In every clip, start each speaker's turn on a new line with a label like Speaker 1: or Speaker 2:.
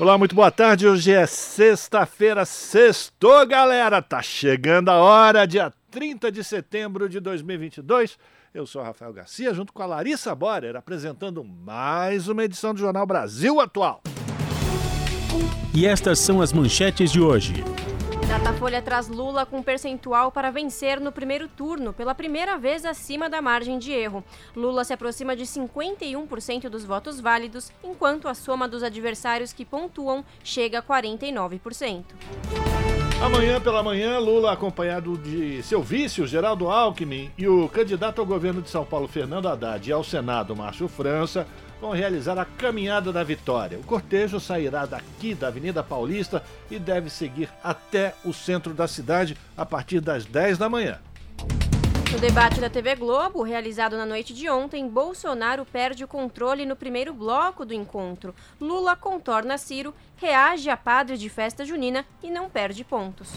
Speaker 1: Olá, muito boa tarde. Hoje é sexta-feira, sextou, galera. Tá chegando a hora, dia 30 de setembro de 2022. Eu sou Rafael Garcia, junto com a Larissa Borer, apresentando mais uma edição do Jornal Brasil Atual.
Speaker 2: E estas são as manchetes de hoje.
Speaker 3: Datafolha traz Lula com percentual para vencer no primeiro turno, pela primeira vez acima da margem de erro. Lula se aproxima de 51% dos votos válidos, enquanto a soma dos adversários que pontuam chega a 49%.
Speaker 1: Amanhã pela manhã, Lula, acompanhado de seu vice, Geraldo Alckmin, e o candidato ao governo de São Paulo, Fernando Haddad, e ao Senado, Márcio França, vão realizar a Caminhada da Vitória. O cortejo sairá daqui da Avenida Paulista e deve seguir até o centro da cidade a partir das 10 da manhã.
Speaker 3: No debate da TV Globo, realizado na noite de ontem, Bolsonaro perde o controle no primeiro bloco do encontro. Lula contorna Ciro, reage a padre de festa junina e não perde pontos.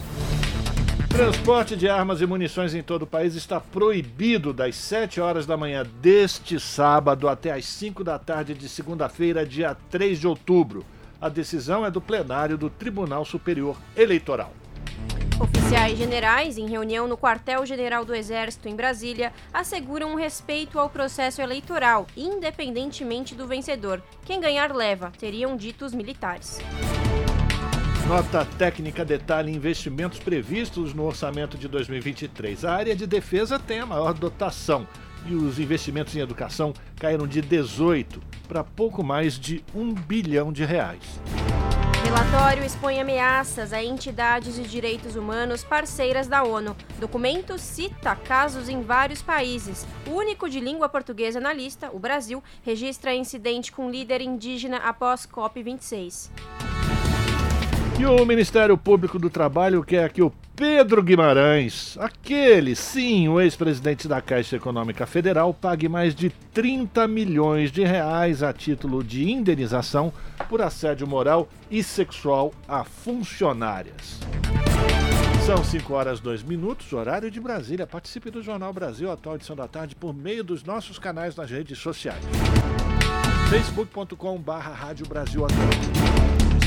Speaker 1: Transporte de armas e munições em todo o país está proibido das 7 horas da manhã deste sábado até as 5 da tarde de segunda-feira, dia 3 de outubro. A decisão é do plenário do Tribunal Superior Eleitoral.
Speaker 3: Oficiais generais, em reunião no Quartel-General do Exército em Brasília, asseguram o respeito ao processo eleitoral, independentemente do vencedor. Quem ganhar leva, teriam dito os militares.
Speaker 1: Nota técnica detalha investimentos previstos no orçamento de 2023. A área de defesa tem a maior dotação e os investimentos em educação caíram de 18 para pouco mais de um bilhão de reais.
Speaker 3: Relatório expõe ameaças a entidades de direitos humanos parceiras da ONU. Documento cita casos em vários países. O único de língua portuguesa na lista, o Brasil, registra incidente com líder indígena após COP26.
Speaker 1: E o Ministério Público do Trabalho quer que o Pedro Guimarães, aquele, sim, o ex-presidente da Caixa Econômica Federal, pague mais de 30 milhões de reais a título de indenização por assédio moral e sexual a funcionárias. São 5 horas 2 minutos, horário de Brasília. Participe do Jornal Brasil Atual Edição da Tarde por meio dos nossos canais nas redes sociais. facebook.com barra Rádio Brasil Atual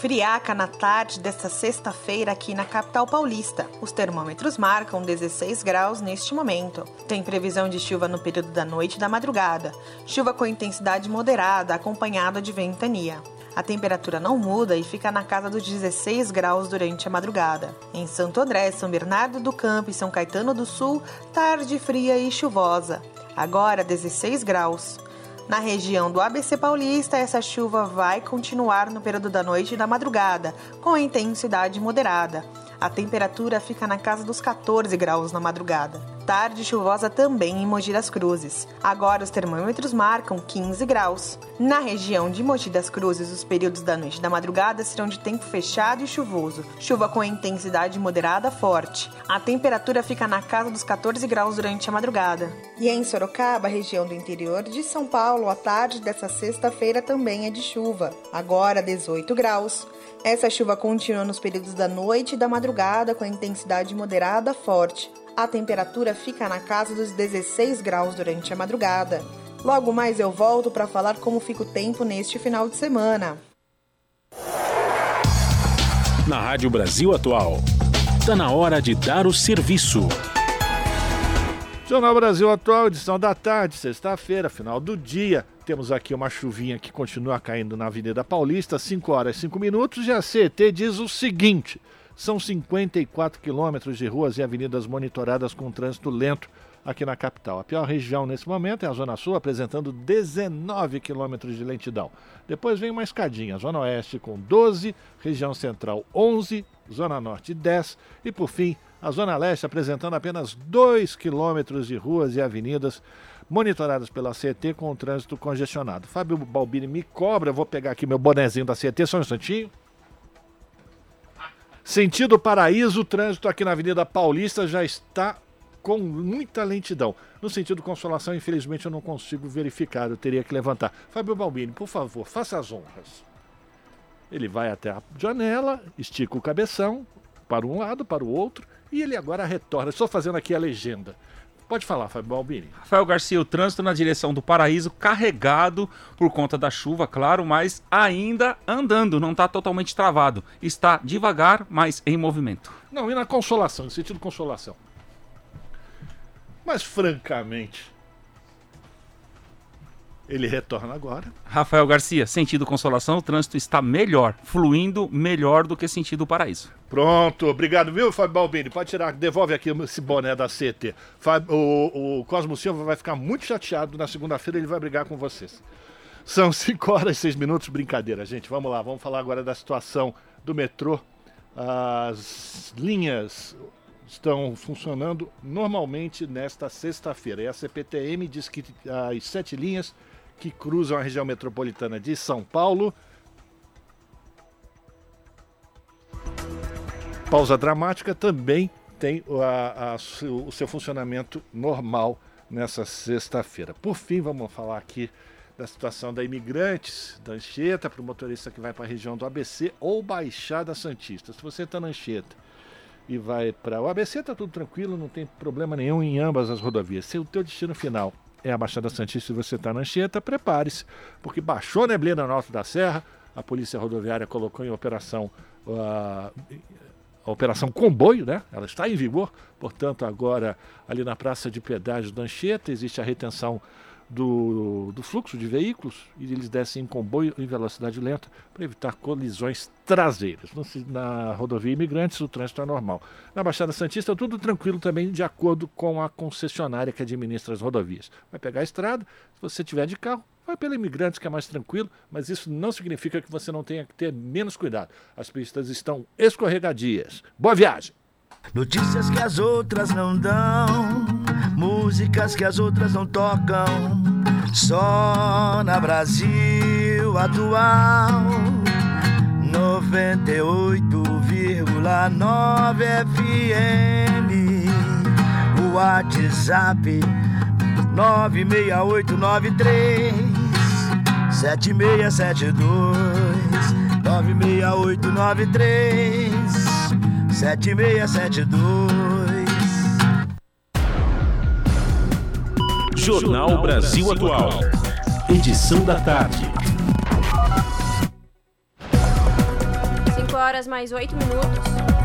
Speaker 4: Friaca na tarde desta sexta-feira aqui na capital paulista. Os termômetros marcam 16 graus neste momento. Tem previsão de chuva no período da noite e da madrugada. Chuva com intensidade moderada, acompanhada de ventania. A temperatura não muda e fica na casa dos 16 graus durante a madrugada. Em Santo André, São Bernardo do Campo e São Caetano do Sul, tarde fria e chuvosa. Agora 16 graus. Na região do ABC Paulista, essa chuva vai continuar no período da noite e da madrugada, com intensidade moderada. A temperatura fica na casa dos 14 graus na madrugada. Tarde chuvosa também em Mogi das Cruzes. Agora os termômetros marcam 15 graus. Na região de Mogi das Cruzes, os períodos da noite e da madrugada serão de tempo fechado e chuvoso. Chuva com intensidade moderada forte. A temperatura fica na casa dos 14 graus durante a madrugada. E em Sorocaba, região do interior de São Paulo, a tarde dessa sexta-feira também é de chuva. Agora 18 graus. Essa chuva continua nos períodos da noite e da madrugada com intensidade moderada forte. A temperatura fica na casa dos 16 graus durante a madrugada. Logo mais eu volto para falar como fica o tempo neste final de semana.
Speaker 2: Na Rádio Brasil Atual, está na hora de dar o serviço.
Speaker 1: Jornal Brasil Atual, edição da tarde, sexta-feira, final do dia. Temos aqui uma chuvinha que continua caindo na Avenida Paulista, 5 horas e 5 minutos, e a CET diz o seguinte: São 54 quilômetros de ruas e avenidas monitoradas com trânsito lento aqui na capital. A pior região nesse momento é a Zona Sul, apresentando 19 quilômetros de lentidão. Depois vem uma escadinha, Zona Oeste com 12, região central 11, Zona Norte 10 e, por fim, a Zona Leste apresentando apenas 2 quilômetros de ruas e avenidas monitoradas pela CET com o trânsito congestionado. Fábio Balbini me cobra, eu vou pegar aqui meu bonezinho da CET, só um instantinho. Sentido Paraíso, o trânsito aqui na Avenida Paulista já está com muita lentidão. No sentido Consolação, infelizmente eu não consigo verificar, eu teria que levantar. Fábio Balbini, por favor, faça as honras. Ele vai até a janela, estica o cabeção para um lado, para o outro, e ele agora retorna. Estou fazendo aqui a legenda. Pode falar, Fábio Balbini.
Speaker 5: Rafael Garcia, o trânsito na direção do Paraíso carregado por conta da chuva, claro, mas ainda andando, não está totalmente travado. Está devagar, mas em movimento.
Speaker 1: Não, e na Consolação, no sentido Consolação. Mas francamente, ele retorna agora.
Speaker 5: Rafael Garcia, sentido consolação, o trânsito está melhor, fluindo melhor do que sentido paraíso.
Speaker 1: Pronto, obrigado, viu, Fábio Balbini? Pode tirar, devolve aqui esse boné da CT. Fábio, o, o Cosmo Silva vai ficar muito chateado na segunda-feira, ele vai brigar com vocês. São 5 horas e 6 minutos, brincadeira, gente. Vamos lá, vamos falar agora da situação do metrô. As linhas estão funcionando normalmente nesta sexta-feira. E a CPTM diz que as sete linhas que cruzam a região metropolitana de São Paulo. Pausa dramática também tem a, a, o seu funcionamento normal nessa sexta-feira. Por fim, vamos falar aqui da situação da imigrantes da Anchieta para o motorista que vai para a região do ABC ou Baixada Santista. Se você está na Anchieta e vai para o ABC, está tudo tranquilo, não tem problema nenhum em ambas as rodovias. Se o teu destino final é a Baixada Santista e você está na Anchieta, prepare-se, porque baixou neblina no alto da serra, a Polícia Rodoviária colocou em operação uh, Operação Comboio, né? Ela está em vigor, portanto, agora ali na Praça de Pedágio da Anchieta existe a retenção do, do fluxo de veículos e eles descem em comboio em velocidade lenta para evitar colisões traseiras. Na rodovia Imigrantes, o trânsito é normal. Na Baixada Santista, tudo tranquilo também, de acordo com a concessionária que administra as rodovias. Vai pegar a estrada, se você tiver de carro, vai pela Imigrantes, que é mais tranquilo, mas isso não significa que você não tenha que ter menos cuidado. As pistas estão escorregadias. Boa viagem!
Speaker 6: Notícias que as outras não dão, músicas que as outras não tocam. Só na Brasil atual 98,9 FM. O WhatsApp 96893 7672 96893 7672.
Speaker 2: Jornal Brasil Atual. Edição da tarde.
Speaker 3: 5 horas mais 8 minutos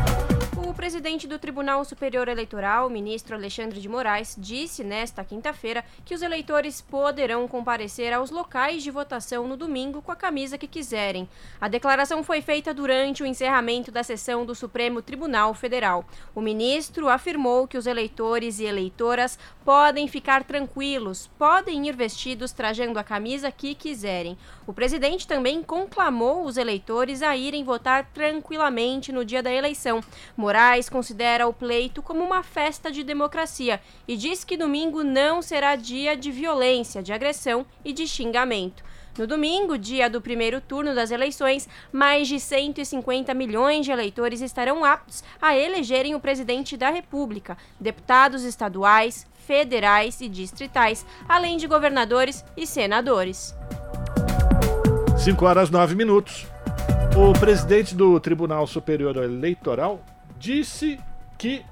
Speaker 3: presidente do Tribunal Superior Eleitoral, ministro Alexandre de Moraes, disse nesta quinta-feira que os eleitores poderão comparecer aos locais de votação no domingo com a camisa que quiserem. A declaração foi feita durante o encerramento da sessão do Supremo Tribunal Federal. O ministro afirmou que os eleitores e eleitoras podem ficar tranquilos, podem ir vestidos trajando a camisa que quiserem. O presidente também conclamou os eleitores a irem votar tranquilamente no dia da eleição. Moraes considera o pleito como uma festa de democracia e diz que domingo não será dia de violência, de agressão e de xingamento. No domingo, dia do primeiro turno das eleições, mais de 150 milhões de eleitores estarão aptos a elegerem o presidente da República, deputados estaduais, federais e distritais, além de governadores e senadores.
Speaker 1: 5 horas 9 minutos. O presidente do Tribunal Superior Eleitoral disse que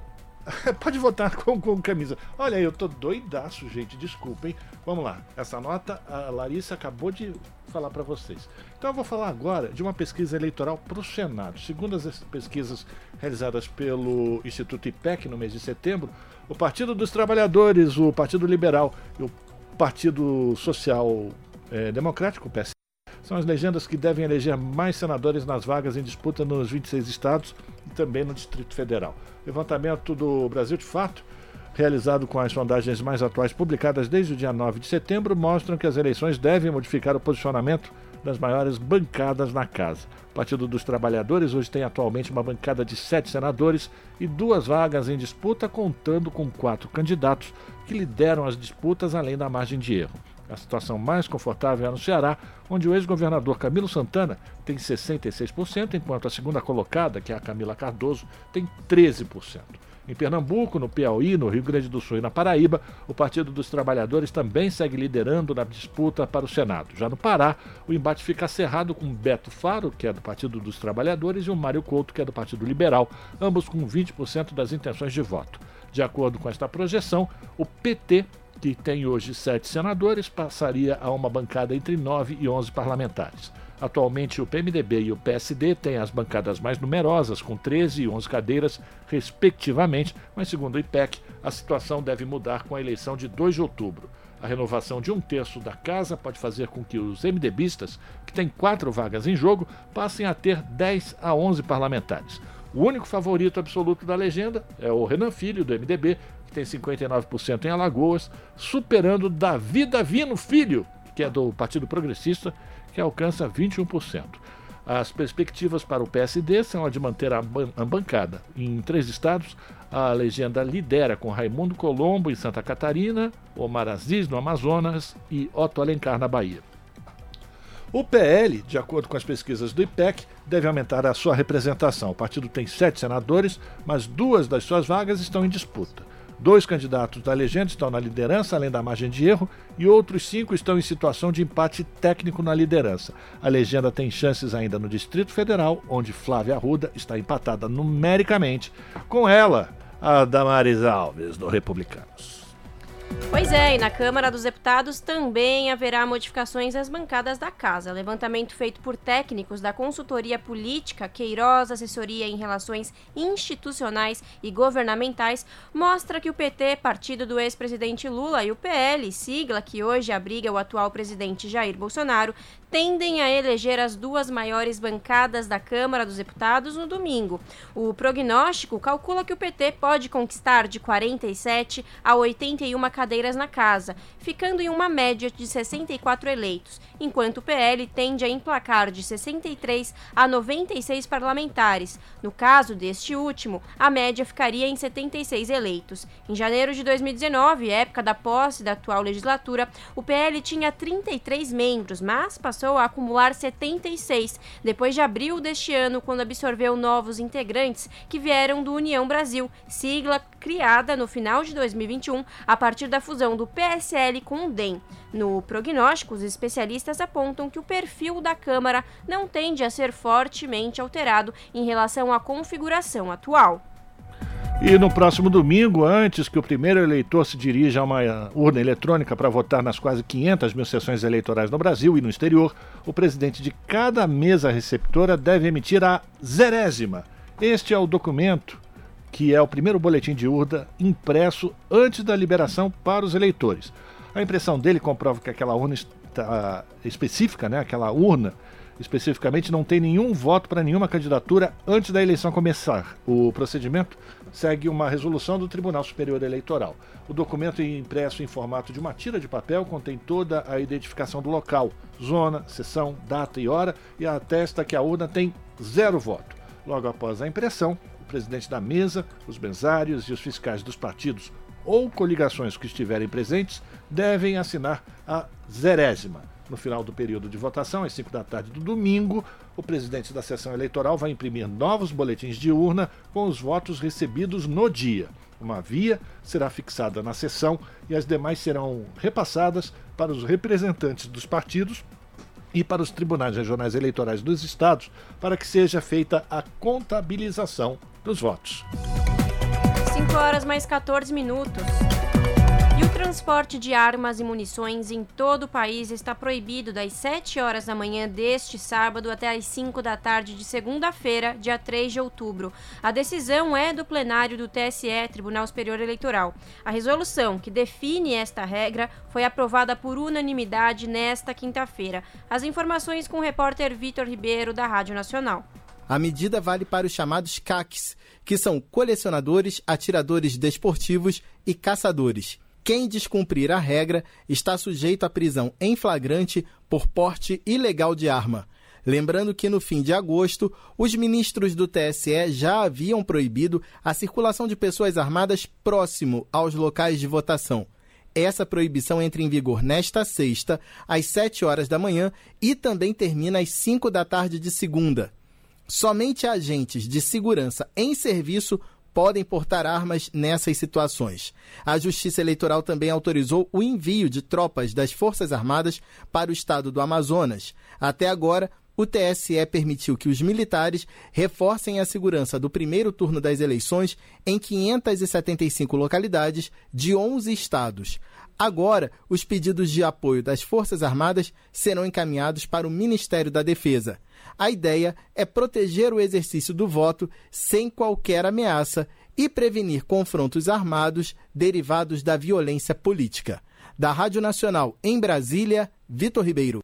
Speaker 1: pode votar com, com camisa. Olha, eu tô doidaço, gente, desculpem. Vamos lá. Essa nota a Larissa acabou de falar para vocês. Então eu vou falar agora de uma pesquisa eleitoral para o Senado. Segundo as pesquisas realizadas pelo Instituto IPEC no mês de setembro, o Partido dos Trabalhadores, o Partido Liberal e o Partido Social é, Democrático, o PS São as legendas que devem eleger mais senadores nas vagas em disputa nos 26 estados e também no Distrito Federal. Levantamento do Brasil de Fato realizado com as sondagens mais atuais publicadas desde o dia 9 de setembro, mostram que as eleições devem modificar o posicionamento das maiores bancadas na casa. O Partido dos Trabalhadores hoje tem atualmente uma bancada de sete senadores e duas vagas em disputa, contando com quatro candidatos que lideram as disputas além da margem de erro. A situação mais confortável é no Ceará, onde o ex-governador Camilo Santana tem 66%, enquanto a segunda colocada, que é a Camila Cardoso, tem 13%. Em Pernambuco, no Piauí, no Rio Grande do Sul e na Paraíba, o Partido dos Trabalhadores também segue liderando na disputa para o Senado. Já no Pará, o embate fica cerrado com Beto Faro, que é do Partido dos Trabalhadores, e o Mário Couto, que é do Partido Liberal, ambos com 20% das intenções de voto. De acordo com esta projeção, o PT que tem hoje sete senadores, passaria a uma bancada entre nove e onze parlamentares. Atualmente, o PMDB e o PSD têm as bancadas mais numerosas, com 13 e 11 cadeiras, respectivamente, mas, segundo o IPEC, a situação deve mudar com a eleição de 2 de outubro. A renovação de um terço da casa pode fazer com que os MDBistas, que têm quatro vagas em jogo, passem a ter 10 a 11 parlamentares. O único favorito absoluto da legenda é o Renan Filho, do MDB, tem 59% em Alagoas, superando Davi Davino Filho, que é do Partido Progressista, que alcança 21%. As perspectivas para o PSD são a de manter a, ban a bancada. Em três estados, a legenda lidera com Raimundo Colombo em Santa Catarina, Omar Aziz no Amazonas e Otto Alencar na Bahia. O PL, de acordo com as pesquisas do IPEC, deve aumentar a sua representação. O partido tem sete senadores, mas duas das suas vagas estão em disputa. Dois candidatos da legenda estão na liderança, além da margem de erro, e outros cinco estão em situação de empate técnico na liderança. A legenda tem chances ainda no Distrito Federal, onde Flávia Arruda está empatada numericamente com ela, a Damares Alves, do Republicanos.
Speaker 3: Pois é, e na Câmara dos Deputados também haverá modificações às bancadas da casa. Levantamento feito por técnicos da consultoria política Queiroz Assessoria em Relações Institucionais e Governamentais mostra que o PT, partido do ex-presidente Lula, e o PL, sigla que hoje abriga o atual presidente Jair Bolsonaro, tendem a eleger as duas maiores bancadas da Câmara dos Deputados no domingo. O prognóstico calcula que o PT pode conquistar de 47 a 81 cadeiras na casa, ficando em uma média de 64 eleitos, enquanto o PL tende a emplacar de 63 a 96 parlamentares. No caso deste último, a média ficaria em 76 eleitos. Em janeiro de 2019, época da posse da atual legislatura, o PL tinha 33 membros, mas passou a acumular 76 depois de abril deste ano, quando absorveu novos integrantes que vieram do União Brasil, sigla criada no final de 2021 a partir da fusão do PSL com o DEM. No prognóstico, os especialistas apontam que o perfil da Câmara não tende a ser fortemente alterado em relação à configuração atual.
Speaker 1: E no próximo domingo, antes que o primeiro eleitor se dirija a uma urna eletrônica para votar nas quase 500 mil sessões eleitorais no Brasil e no exterior, o presidente de cada mesa receptora deve emitir a zerésima. Este é o documento que é o primeiro boletim de urna impresso antes da liberação para os eleitores. A impressão dele comprova que aquela urna está específica, né, aquela urna especificamente não tem nenhum voto para nenhuma candidatura antes da eleição começar. O procedimento segue uma resolução do Tribunal Superior Eleitoral. O documento é impresso em formato de uma tira de papel contém toda a identificação do local, zona, sessão, data e hora e atesta que a urna tem zero voto. Logo após a impressão, presidente da mesa, os benzários e os fiscais dos partidos ou coligações que estiverem presentes devem assinar a zerésima. No final do período de votação, às 5 da tarde do domingo, o presidente da sessão eleitoral vai imprimir novos boletins de urna com os votos recebidos no dia. Uma via será fixada na sessão e as demais serão repassadas para os representantes dos partidos e para os tribunais regionais eleitorais dos estados para que seja feita a contabilização dos votos.
Speaker 3: 5 horas mais 14 minutos. Transporte de armas e munições em todo o país está proibido das 7 horas da manhã deste sábado até as 5 da tarde de segunda-feira, dia 3 de outubro. A decisão é do plenário do TSE, Tribunal Superior Eleitoral. A resolução que define esta regra foi aprovada por unanimidade nesta quinta-feira. As informações com o repórter Vitor Ribeiro, da Rádio Nacional.
Speaker 7: A medida vale para os chamados CACs, que são colecionadores, atiradores desportivos e caçadores. Quem descumprir a regra está sujeito à prisão em flagrante por porte ilegal de arma. Lembrando que no fim de agosto, os ministros do TSE já haviam proibido a circulação de pessoas armadas próximo aos locais de votação. Essa proibição entra em vigor nesta sexta, às 7 horas da manhã, e também termina às 5 da tarde de segunda. Somente agentes de segurança em serviço podem portar armas nessas situações. A Justiça Eleitoral também autorizou o envio de tropas das Forças Armadas para o estado do Amazonas. Até agora, o TSE permitiu que os militares reforcem a segurança do primeiro turno das eleições em 575 localidades de 11 estados. Agora, os pedidos de apoio das Forças Armadas serão encaminhados para o Ministério da Defesa. A ideia é proteger o exercício do voto sem qualquer ameaça e prevenir confrontos armados derivados da violência política. Da Rádio Nacional em Brasília, Vitor Ribeiro.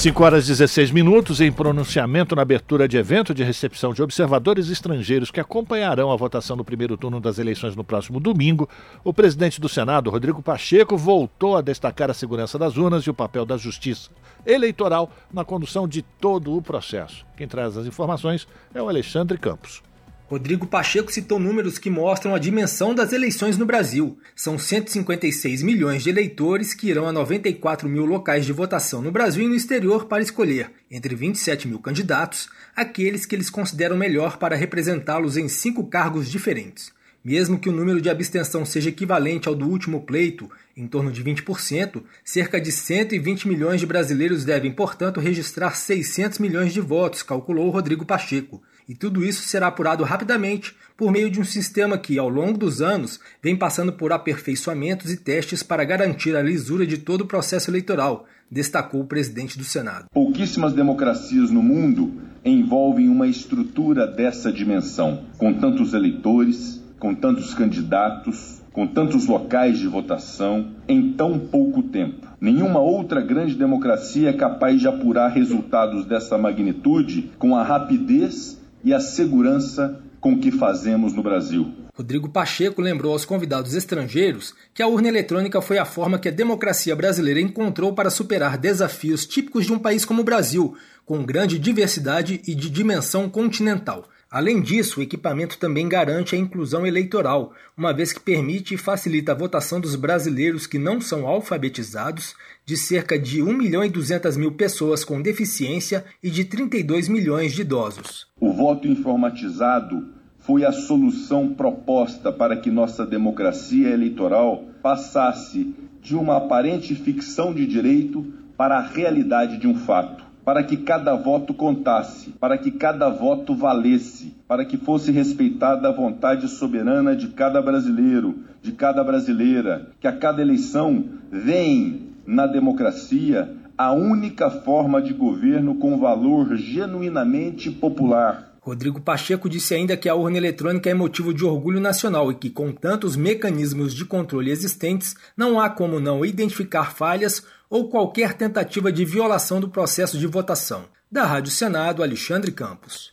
Speaker 1: 5 horas e 16 minutos em pronunciamento na abertura de evento de recepção de observadores estrangeiros que acompanharão a votação do primeiro turno das eleições no próximo domingo, o presidente do Senado, Rodrigo Pacheco, voltou a destacar a segurança das urnas e o papel da justiça eleitoral na condução de todo o processo. Quem traz as informações é o Alexandre Campos.
Speaker 8: Rodrigo Pacheco citou números que mostram a dimensão das eleições no Brasil. São 156 milhões de eleitores que irão a 94 mil locais de votação no Brasil e no exterior para escolher, entre 27 mil candidatos, aqueles que eles consideram melhor para representá-los em cinco cargos diferentes. Mesmo que o número de abstenção seja equivalente ao do último pleito, em torno de 20%, cerca de 120 milhões de brasileiros devem, portanto, registrar 600 milhões de votos, calculou Rodrigo Pacheco e tudo isso será apurado rapidamente por meio de um sistema que, ao longo dos anos, vem passando por aperfeiçoamentos e testes para garantir a lisura de todo o processo eleitoral, destacou o presidente do Senado.
Speaker 9: Pouquíssimas democracias no mundo envolvem uma estrutura dessa dimensão, com tantos eleitores, com tantos candidatos, com tantos locais de votação em tão pouco tempo. Nenhuma outra grande democracia é capaz de apurar resultados dessa magnitude com a rapidez e a segurança com que fazemos no Brasil.
Speaker 8: Rodrigo Pacheco lembrou aos convidados estrangeiros que a urna eletrônica foi a forma que a democracia brasileira encontrou para superar desafios típicos de um país como o Brasil, com grande diversidade e de dimensão continental. Além disso, o equipamento também garante a inclusão eleitoral, uma vez que permite e facilita a votação dos brasileiros que não são alfabetizados, de cerca de 1 milhão e 200 mil pessoas com deficiência e de 32 milhões de idosos.
Speaker 9: O voto informatizado foi a solução proposta para que nossa democracia eleitoral passasse de uma aparente ficção de direito para a realidade de um fato para que cada voto contasse, para que cada voto valesse, para que fosse respeitada a vontade soberana de cada brasileiro, de cada brasileira, que a cada eleição vem na democracia a única forma de governo com valor genuinamente popular.
Speaker 8: Rodrigo Pacheco disse ainda que a urna eletrônica é motivo de orgulho nacional e que, com tantos mecanismos de controle existentes, não há como não identificar falhas ou qualquer tentativa de violação do processo de votação. Da Rádio Senado, Alexandre Campos.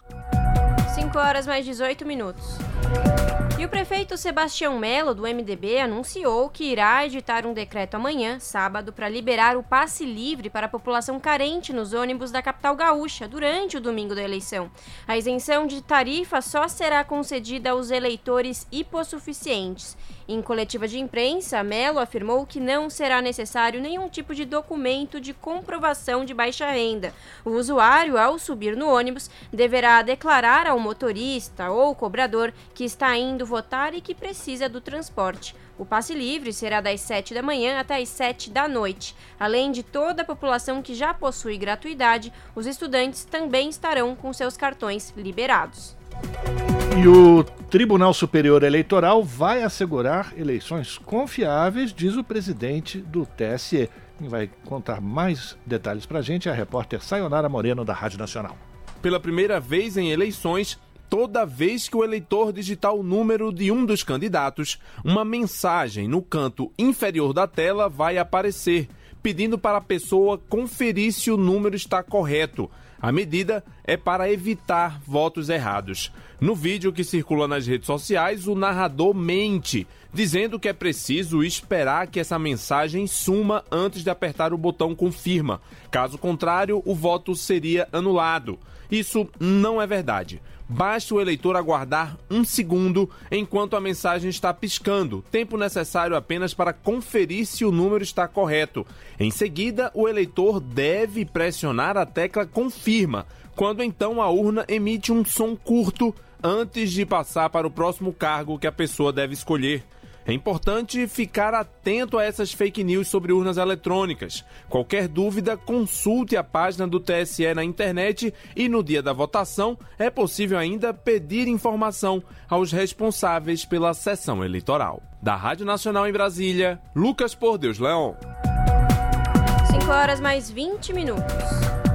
Speaker 3: 5 horas mais 18 minutos. E o prefeito Sebastião Melo, do MDB, anunciou que irá editar um decreto amanhã, sábado, para liberar o passe livre para a população carente nos ônibus da capital gaúcha durante o domingo da eleição. A isenção de tarifa só será concedida aos eleitores hipossuficientes. Em coletiva de imprensa, Melo afirmou que não será necessário nenhum tipo de documento de comprovação de baixa renda. O usuário, ao subir no ônibus, deverá declarar ao motorista ou cobrador que está indo votar e que precisa do transporte. O passe livre será das 7 da manhã até as 7 da noite. Além de toda a população que já possui gratuidade, os estudantes também estarão com seus cartões liberados.
Speaker 1: E o Tribunal Superior Eleitoral vai assegurar eleições confiáveis, diz o presidente do TSE. Quem vai contar mais detalhes para a gente é a repórter Sayonara Moreno, da Rádio Nacional.
Speaker 10: Pela primeira vez em eleições, toda vez que o eleitor digitar o número de um dos candidatos, uma mensagem no canto inferior da tela vai aparecer, pedindo para a pessoa conferir se o número está correto. A medida é para evitar votos errados. No vídeo que circula nas redes sociais, o narrador mente, dizendo que é preciso esperar que essa mensagem suma antes de apertar o botão confirma. Caso contrário, o voto seria anulado. Isso não é verdade. Basta o eleitor aguardar um segundo enquanto a mensagem está piscando, tempo necessário apenas para conferir se o número está correto. Em seguida, o eleitor deve pressionar a tecla confirma, quando então a urna emite um som curto antes de passar para o próximo cargo que a pessoa deve escolher. É importante ficar atento a essas fake news sobre urnas eletrônicas. Qualquer dúvida, consulte a página do TSE na internet e no dia da votação é possível ainda pedir informação aos responsáveis pela sessão eleitoral. Da Rádio Nacional em Brasília, Lucas Por Deus Leão.
Speaker 3: 5 horas mais 20 minutos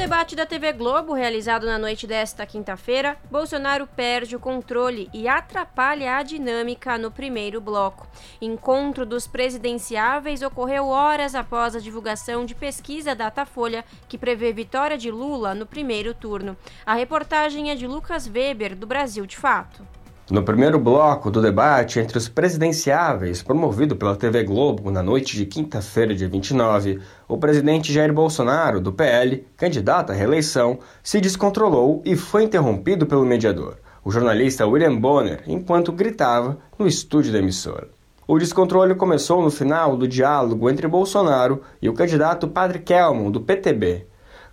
Speaker 3: debate da TV Globo, realizado na noite desta quinta-feira, Bolsonaro perde o controle e atrapalha a dinâmica no primeiro bloco. Encontro dos presidenciáveis ocorreu horas após a divulgação de pesquisa Datafolha, que prevê vitória de Lula no primeiro turno. A reportagem é de Lucas Weber, do Brasil de Fato.
Speaker 11: No primeiro bloco do debate entre os presidenciáveis, promovido pela TV Globo na noite de quinta-feira, dia 29, o presidente Jair Bolsonaro, do PL, candidato à reeleição, se descontrolou e foi interrompido pelo mediador, o jornalista William Bonner, enquanto gritava no estúdio da emissora. O descontrole começou no final do diálogo entre Bolsonaro e o candidato Padre Kelmon, do PTB,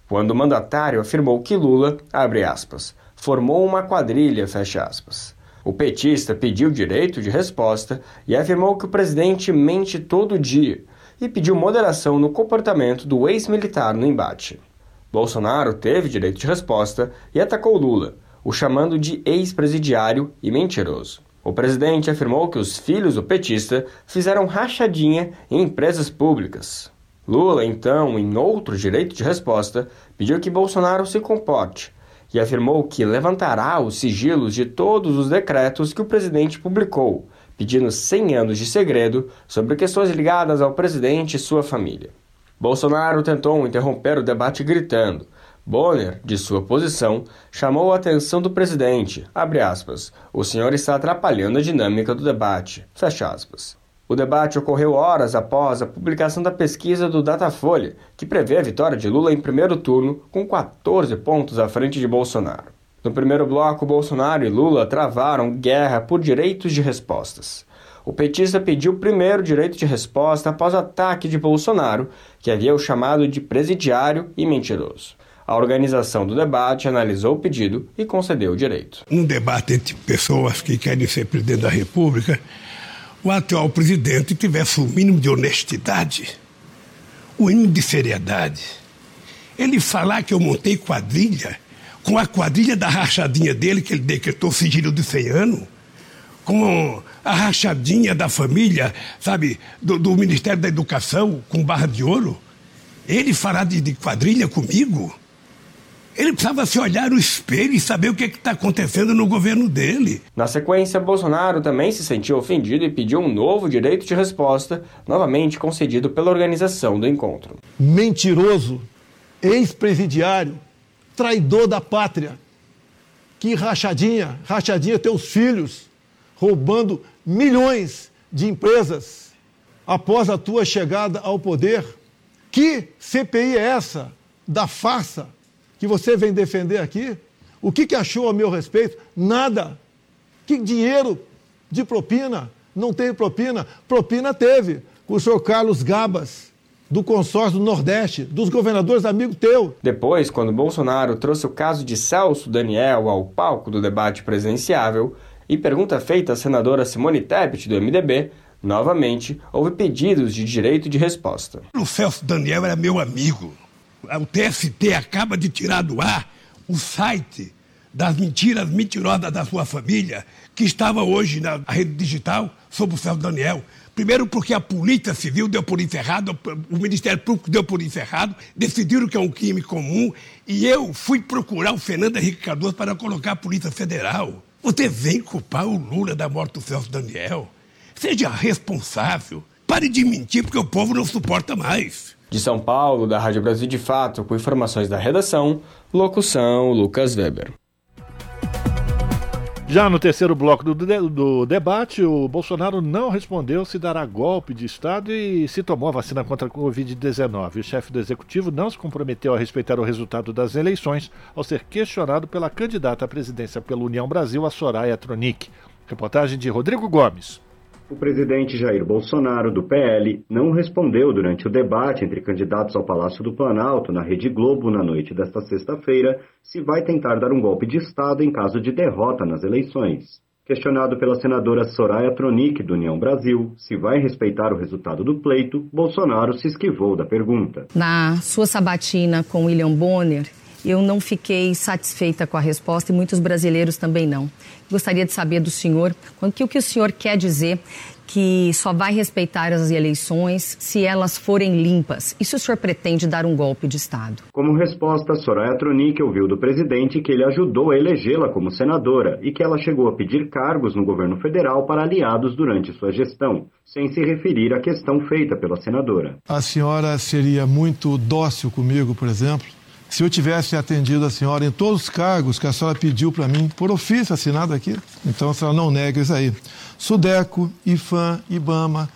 Speaker 11: quando o mandatário afirmou que Lula, abre aspas, formou uma quadrilha, fecha aspas. O petista pediu direito de resposta e afirmou que o presidente mente todo dia e pediu moderação no comportamento do ex-militar no embate. Bolsonaro teve direito de resposta e atacou Lula, o chamando de ex-presidiário e mentiroso. O presidente afirmou que os filhos do petista fizeram rachadinha em empresas públicas. Lula, então, em outro direito de resposta, pediu que Bolsonaro se comporte e afirmou que levantará os sigilos de todos os decretos que o presidente publicou, pedindo 100 anos de segredo sobre questões ligadas ao presidente e sua família. Bolsonaro tentou interromper o debate gritando. Bonner, de sua posição, chamou a atenção do presidente. Aspas, o senhor está atrapalhando a dinâmica do debate. O debate ocorreu horas após a publicação da pesquisa do Datafolha, que prevê a vitória de Lula em primeiro turno, com 14 pontos à frente de Bolsonaro. No primeiro bloco, Bolsonaro e Lula travaram guerra por direitos de respostas. O petista pediu o primeiro direito de resposta após o ataque de Bolsonaro, que havia o chamado de presidiário e mentiroso. A organização do debate analisou o pedido e concedeu o direito.
Speaker 12: Um debate entre pessoas que querem ser presidente da República o atual presidente tivesse o mínimo de honestidade, o mínimo de seriedade. Ele falar que eu montei quadrilha, com a quadrilha da rachadinha dele, que ele decretou sigilo de 100 anos, com a rachadinha da família, sabe, do, do Ministério da Educação, com barra de ouro. Ele falar de, de quadrilha comigo? Ele precisava se olhar no espelho e saber o que é está acontecendo no governo dele.
Speaker 11: Na sequência, Bolsonaro também se sentiu ofendido e pediu um novo direito de resposta, novamente concedido pela organização do encontro.
Speaker 13: Mentiroso, ex-presidiário, traidor da pátria. Que rachadinha, rachadinha teus filhos, roubando milhões de empresas após a tua chegada ao poder. Que CPI é essa da farsa? Que você vem defender aqui, o que, que achou a meu respeito? Nada. Que dinheiro de propina? Não tem propina. Propina teve com o senhor Carlos Gabas, do consórcio do Nordeste, dos governadores amigos teu.
Speaker 11: Depois, quando Bolsonaro trouxe o caso de Celso Daniel ao palco do debate presidenciável e pergunta feita à senadora Simone Tebet, do MDB, novamente houve pedidos de direito de resposta.
Speaker 12: O Celso Daniel era meu amigo o TST acaba de tirar do ar o site das mentiras mentirosas da sua família, que estava hoje na rede digital, sobre o Celso Daniel. Primeiro porque a Polícia Civil deu por encerrado, o Ministério Público deu por encerrado, decidiram que é um crime comum, e eu fui procurar o Fernando Henrique Cardoso para colocar a Polícia Federal. Você vem culpar o Lula da morte do Celso Daniel? Seja responsável. Pare de mentir porque o povo não suporta mais.
Speaker 11: De São Paulo, da Rádio Brasil de Fato, com informações da redação, locução Lucas Weber.
Speaker 1: Já no terceiro bloco do, de, do, debate, o Bolsonaro não respondeu se dará golpe de Estado e se tomou a vacina contra a Covid-19. O chefe do executivo não se comprometeu a respeitar o resultado das eleições ao ser questionado pela candidata à presidência pela União Brasil, a Soraya Tronic. Reportagem de Rodrigo Gomes.
Speaker 14: O presidente Jair Bolsonaro, do PL, não respondeu durante o debate entre candidatos ao Palácio do Planalto na Rede Globo na noite desta sexta-feira se vai tentar dar um golpe de Estado em caso de derrota nas eleições. Questionado pela senadora Soraya Tronic, do União Brasil, se vai respeitar o resultado do pleito, Bolsonaro se esquivou da pergunta.
Speaker 15: Na sua sabatina com William Bonner, eu não fiquei satisfeita com a resposta e muitos brasileiros também não. Gostaria de saber do senhor o que, o que o senhor quer dizer que só vai respeitar as eleições se elas forem limpas. E se o senhor pretende dar um golpe de Estado?
Speaker 14: Como resposta, Soraya Tronic ouviu do presidente que ele ajudou a elegê-la como senadora e que ela chegou a pedir cargos no governo federal para aliados durante sua gestão, sem se referir à questão feita pela senadora.
Speaker 13: A senhora seria muito dócil comigo, por exemplo? Se eu tivesse atendido a senhora em todos os cargos que a senhora pediu para mim, por ofício assinado aqui, então a senhora não nega isso aí. Sudeco, IFAM, IBAMA,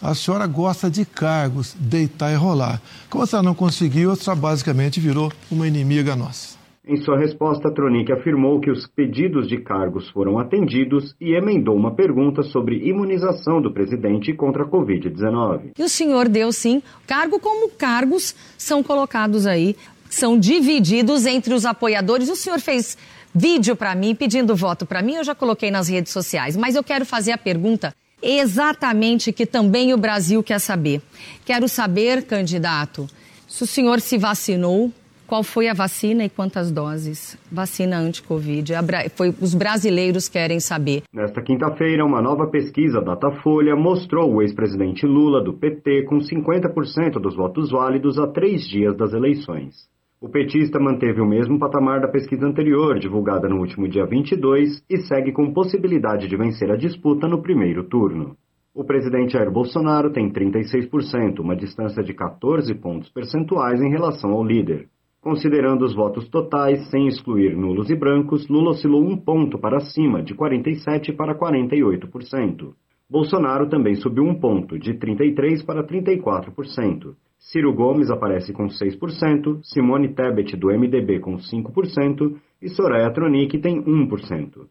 Speaker 13: a senhora gosta de cargos, deitar e rolar. Como a senhora não conseguiu, a senhora basicamente virou uma inimiga nossa.
Speaker 14: Em sua resposta, Tronic afirmou que os pedidos de cargos foram atendidos e emendou uma pergunta sobre imunização do presidente contra a Covid-19.
Speaker 15: E o senhor deu sim, cargo como cargos são colocados aí são divididos entre os apoiadores. O senhor fez vídeo para mim pedindo voto para mim, eu já coloquei nas redes sociais, mas eu quero fazer a pergunta exatamente que também o Brasil quer saber. Quero saber, candidato, se o senhor se vacinou, qual foi a vacina e quantas doses? Vacina anti-Covid. Foi, os brasileiros querem saber.
Speaker 14: Nesta quinta-feira, uma nova pesquisa Datafolha mostrou o ex-presidente Lula, do PT, com 50% dos votos válidos a três dias das eleições. O petista manteve o mesmo patamar da pesquisa anterior, divulgada no último dia 22, e segue com possibilidade de vencer a disputa no primeiro turno. O presidente Jair Bolsonaro tem 36%, uma distância de 14 pontos percentuais em relação ao líder. Considerando os votos totais, sem excluir nulos e brancos, Lula oscilou um ponto para cima, de 47% para 48%. Bolsonaro também subiu um ponto, de 33% para 34%. Ciro Gomes aparece com 6%, Simone Tebet do MDB com 5% e Soraya Tronic tem 1%.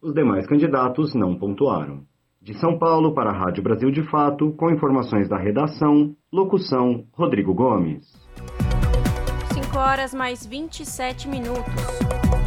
Speaker 14: Os demais candidatos não pontuaram. De São Paulo para a Rádio Brasil de Fato, com informações da redação, locução Rodrigo Gomes.
Speaker 3: 5 horas mais 27 minutos.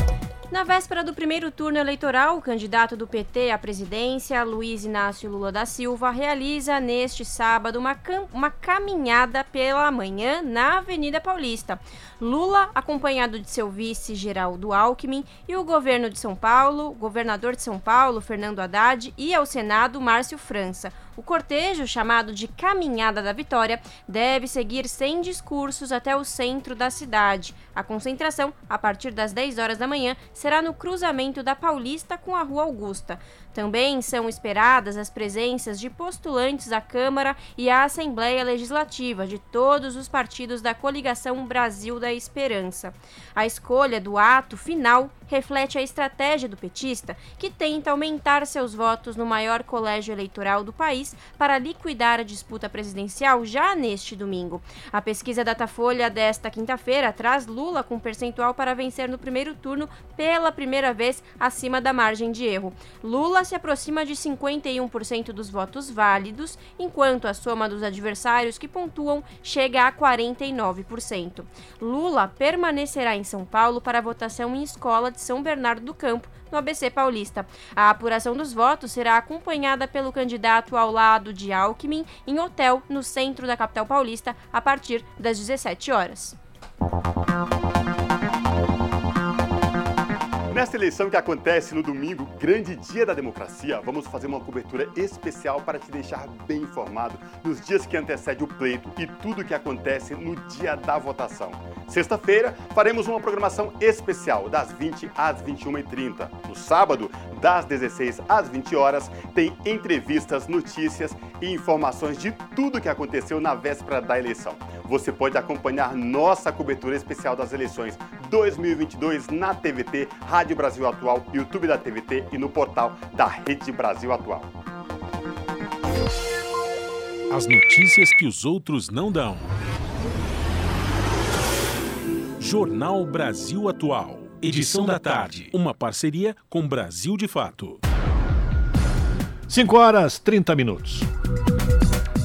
Speaker 3: Na véspera do primeiro turno eleitoral, o candidato do PT à presidência, Luiz Inácio Lula da Silva, realiza neste sábado uma, uma caminhada pela manhã na Avenida Paulista. Lula, acompanhado de seu vice Geraldo Alckmin, e o governo de São Paulo, governador de São Paulo, Fernando Haddad, e ao Senado, Márcio França. O cortejo, chamado de Caminhada da Vitória, deve seguir sem discursos até o centro da cidade. A concentração, a partir das 10 horas da manhã, será no cruzamento da Paulista com a Rua Augusta. Também são esperadas as presenças de postulantes à Câmara e à Assembleia Legislativa de todos os partidos da coligação Brasil da Esperança. A escolha do ato final reflete a estratégia do petista, que tenta aumentar seus votos no maior colégio eleitoral do país para liquidar a disputa presidencial já neste domingo. A pesquisa Datafolha desta quinta-feira traz Lula com percentual para vencer no primeiro turno pela primeira vez acima da margem de erro. Lula se aproxima de 51% dos votos válidos, enquanto a soma dos adversários que pontuam chega a 49%. Lula permanecerá em São Paulo para votação em escola de São Bernardo do Campo, no ABC Paulista. A apuração dos votos será acompanhada pelo candidato ao lado de Alckmin em hotel no centro da capital paulista a partir das 17 horas.
Speaker 16: Nesta eleição que acontece no domingo, grande dia da democracia, vamos fazer uma cobertura especial para te deixar bem informado nos dias que antecedem o pleito e tudo o que acontece no dia da votação. Sexta-feira, faremos uma programação especial das 20 às 21h30. No sábado, das 16 às 20 horas, tem entrevistas, notícias e informações de tudo o que aconteceu na véspera da eleição. Você pode acompanhar nossa cobertura especial das eleições 2022 na TVT, Rádio Brasil Atual, YouTube da TVT e no portal da Rede Brasil Atual.
Speaker 2: As notícias que os outros não dão. Jornal Brasil Atual. Edição da tarde. Uma parceria com Brasil de Fato.
Speaker 1: 5 horas 30 minutos.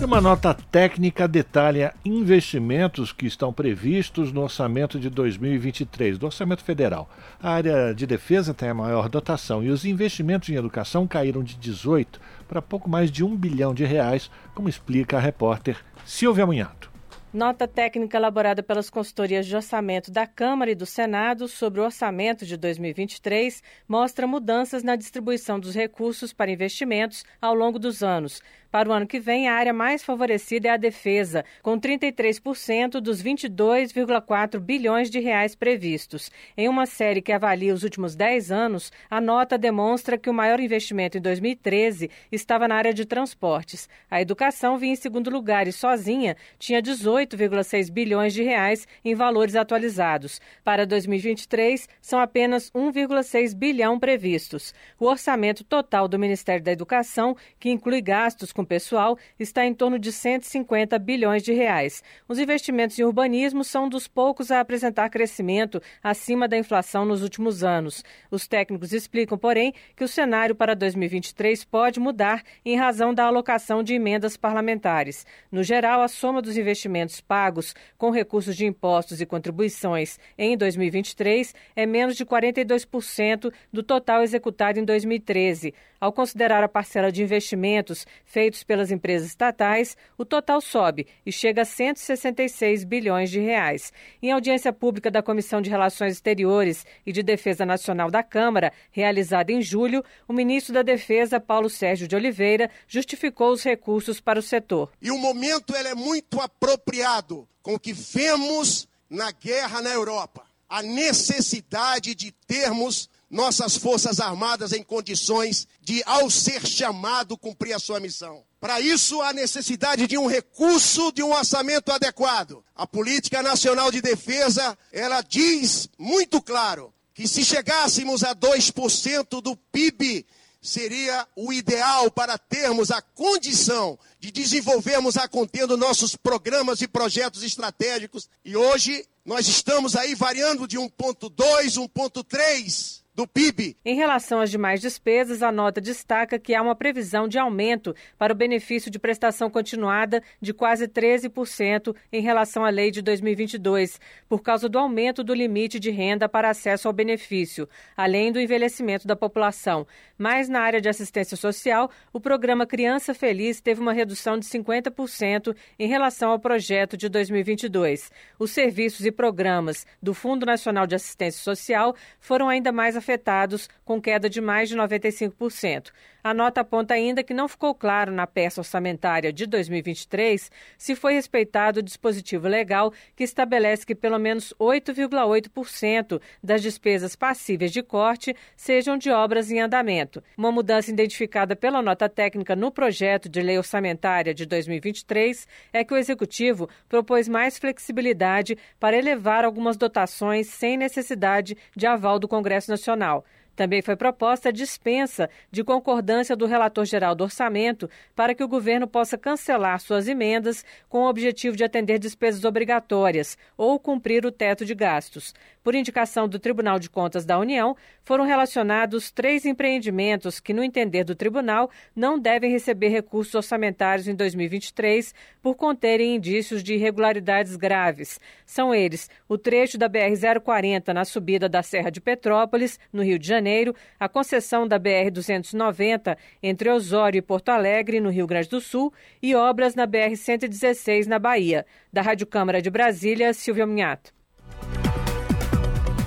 Speaker 1: Uma nota técnica detalha investimentos que estão previstos no orçamento de 2023, do orçamento federal. A área de defesa tem a maior dotação e os investimentos em educação caíram de 18 para pouco mais de um bilhão de reais, como explica a repórter Silvia Munhato.
Speaker 17: Nota técnica elaborada pelas consultorias de orçamento da Câmara e do Senado sobre o orçamento de 2023 mostra mudanças na distribuição dos recursos para investimentos ao longo dos anos. Para o ano que vem, a área mais favorecida é a defesa, com 33% dos 22,4 bilhões de reais previstos. Em uma série que avalia os últimos 10 anos, a nota demonstra que o maior investimento em 2013 estava na área de transportes. A educação vinha em segundo lugar e sozinha tinha 18,6 bilhões de reais em valores atualizados. Para 2023, são apenas 1,6 bilhão previstos. O orçamento total do Ministério da Educação, que inclui gastos com pessoal está em torno de 150 bilhões de reais. Os investimentos em urbanismo são dos poucos a apresentar crescimento acima da inflação nos últimos anos. Os técnicos explicam, porém, que o cenário para 2023 pode mudar em razão da alocação de emendas parlamentares. No geral, a soma dos investimentos pagos com recursos de impostos e contribuições em 2023 é menos de 42% do total executado em 2013. Ao considerar a parcela de investimentos feitos pelas empresas estatais, o total sobe e chega a 166 bilhões de reais. Em audiência pública da Comissão de Relações Exteriores e de Defesa Nacional da Câmara, realizada em julho, o ministro da Defesa, Paulo Sérgio de Oliveira, justificou os recursos para o setor.
Speaker 18: E o momento ele é muito apropriado com o que vemos na guerra na Europa. A necessidade de termos nossas Forças Armadas em condições de, ao ser chamado, cumprir a sua missão. Para isso, há necessidade de um recurso, de um orçamento adequado. A Política Nacional de Defesa, ela diz muito claro que se chegássemos a 2% do PIB, seria o ideal para termos a condição de desenvolvermos a contendo nossos programas e projetos estratégicos. E hoje nós estamos aí variando de 1.2, 1.3 do PIB.
Speaker 17: Em relação às demais despesas, a nota destaca que há uma previsão de aumento para o benefício de prestação continuada de quase 13% em relação à lei de 2022, por causa do aumento do limite de renda para acesso ao benefício, além do envelhecimento da população. Mas na área de assistência social, o programa Criança Feliz teve uma redução de 50% em relação ao projeto de 2022. Os serviços e programas do Fundo Nacional de Assistência Social foram ainda mais afetados, com queda de mais de 95%. A nota aponta ainda que não ficou claro na peça orçamentária de 2023 se foi respeitado o dispositivo legal que estabelece que pelo menos 8,8% das despesas passíveis de corte sejam de obras em andamento. Uma mudança identificada pela nota técnica no projeto de lei orçamentária de 2023 é que o executivo propôs mais flexibilidade para elevar algumas dotações sem necessidade de aval do Congresso Nacional. Também foi proposta a dispensa de concordância do relator geral do orçamento para que o governo possa cancelar suas emendas com o objetivo de atender despesas obrigatórias ou cumprir o teto de gastos. Por indicação do Tribunal de Contas da União, foram relacionados três empreendimentos que, no entender do tribunal, não devem receber recursos orçamentários em 2023 por conterem indícios de irregularidades graves. São eles o trecho da BR-040 na subida da Serra de Petrópolis, no Rio de Janeiro, a concessão da BR-290 entre Osório e Porto Alegre, no Rio Grande do Sul, e obras na BR-116 na Bahia. Da Rádio Câmara de Brasília, Silvia Minhato.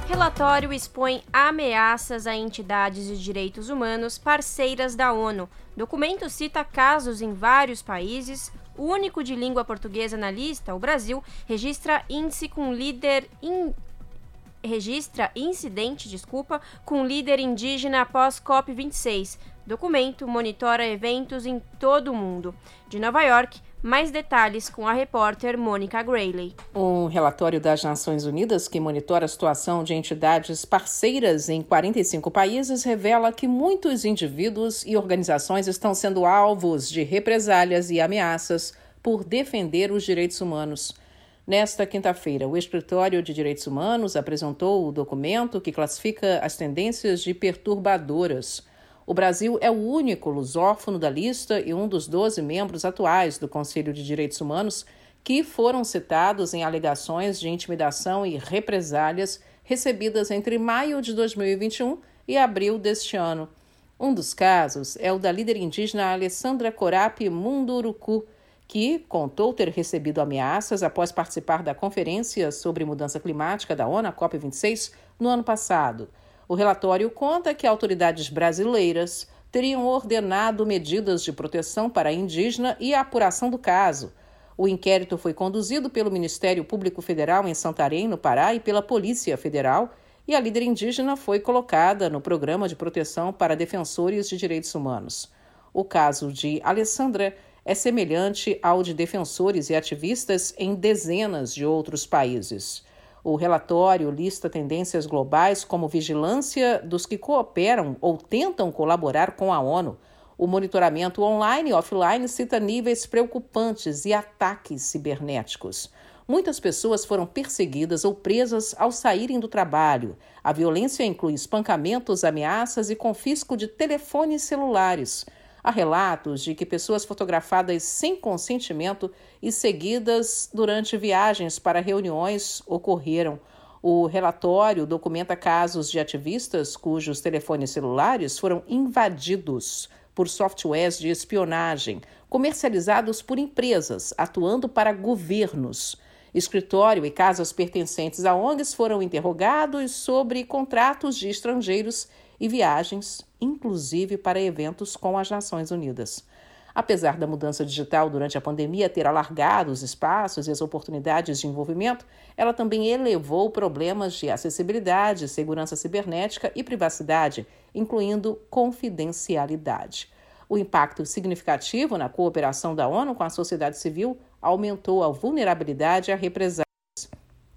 Speaker 3: Relatório expõe ameaças a entidades de direitos humanos parceiras da ONU. Documento cita casos em vários países. O único de língua portuguesa na lista, o Brasil, registra índice com líder in... registra incidente, desculpa, com líder indígena após COP26. Documento monitora eventos em todo o mundo. De Nova York, mais detalhes com a repórter Mônica Grayley.
Speaker 19: Um relatório das Nações Unidas que monitora a situação de entidades parceiras em 45 países revela que muitos indivíduos e organizações estão sendo alvos de represálias e ameaças por defender os direitos humanos. Nesta quinta-feira, o Escritório de Direitos Humanos apresentou o documento que classifica as tendências de perturbadoras o Brasil é o único lusófono da lista e um dos 12 membros atuais do Conselho de Direitos Humanos que foram citados em alegações de intimidação e represálias recebidas entre maio de 2021 e abril deste ano. Um dos casos é o da líder indígena Alessandra Corapi Munduruku, que contou ter recebido ameaças após participar da Conferência sobre Mudança Climática da ONU, a COP26, no ano passado. O relatório conta que autoridades brasileiras teriam ordenado medidas de proteção para a indígena e a apuração do caso. O inquérito foi conduzido pelo Ministério Público Federal em Santarém, no Pará, e pela Polícia Federal, e a líder indígena foi colocada no Programa de Proteção para Defensores de Direitos Humanos. O caso de Alessandra é semelhante ao de defensores e ativistas em dezenas de outros países. O relatório lista tendências globais como vigilância dos que cooperam ou tentam colaborar com a ONU. O monitoramento online e offline cita níveis preocupantes e ataques cibernéticos. Muitas pessoas foram perseguidas ou presas ao saírem do trabalho. A violência inclui espancamentos, ameaças e confisco de telefones celulares. Há relatos de que pessoas fotografadas sem consentimento e seguidas durante viagens para reuniões ocorreram. O relatório documenta casos de ativistas cujos telefones celulares foram invadidos por softwares de espionagem comercializados por empresas atuando para governos. Escritório e casas pertencentes a ONGs foram interrogados sobre contratos de estrangeiros e viagens, inclusive para eventos com as Nações Unidas. Apesar da mudança digital durante a pandemia ter alargado os espaços e as oportunidades de envolvimento, ela também elevou problemas de acessibilidade, segurança cibernética e privacidade, incluindo confidencialidade. O impacto significativo na cooperação da ONU com a sociedade civil aumentou a vulnerabilidade à represália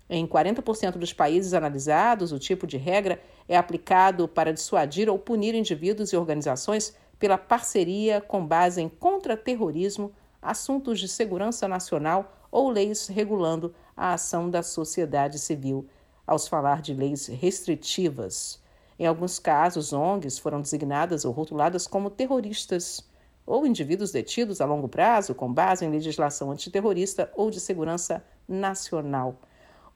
Speaker 19: em 40% dos países analisados, o tipo de regra é aplicado para dissuadir ou punir indivíduos e organizações pela parceria com base em contra-terrorismo, assuntos de segurança nacional ou leis regulando a ação da sociedade civil, aos falar de leis restritivas. Em alguns casos, ONGs foram designadas ou rotuladas como terroristas, ou indivíduos detidos a longo prazo com base em legislação antiterrorista ou de segurança nacional.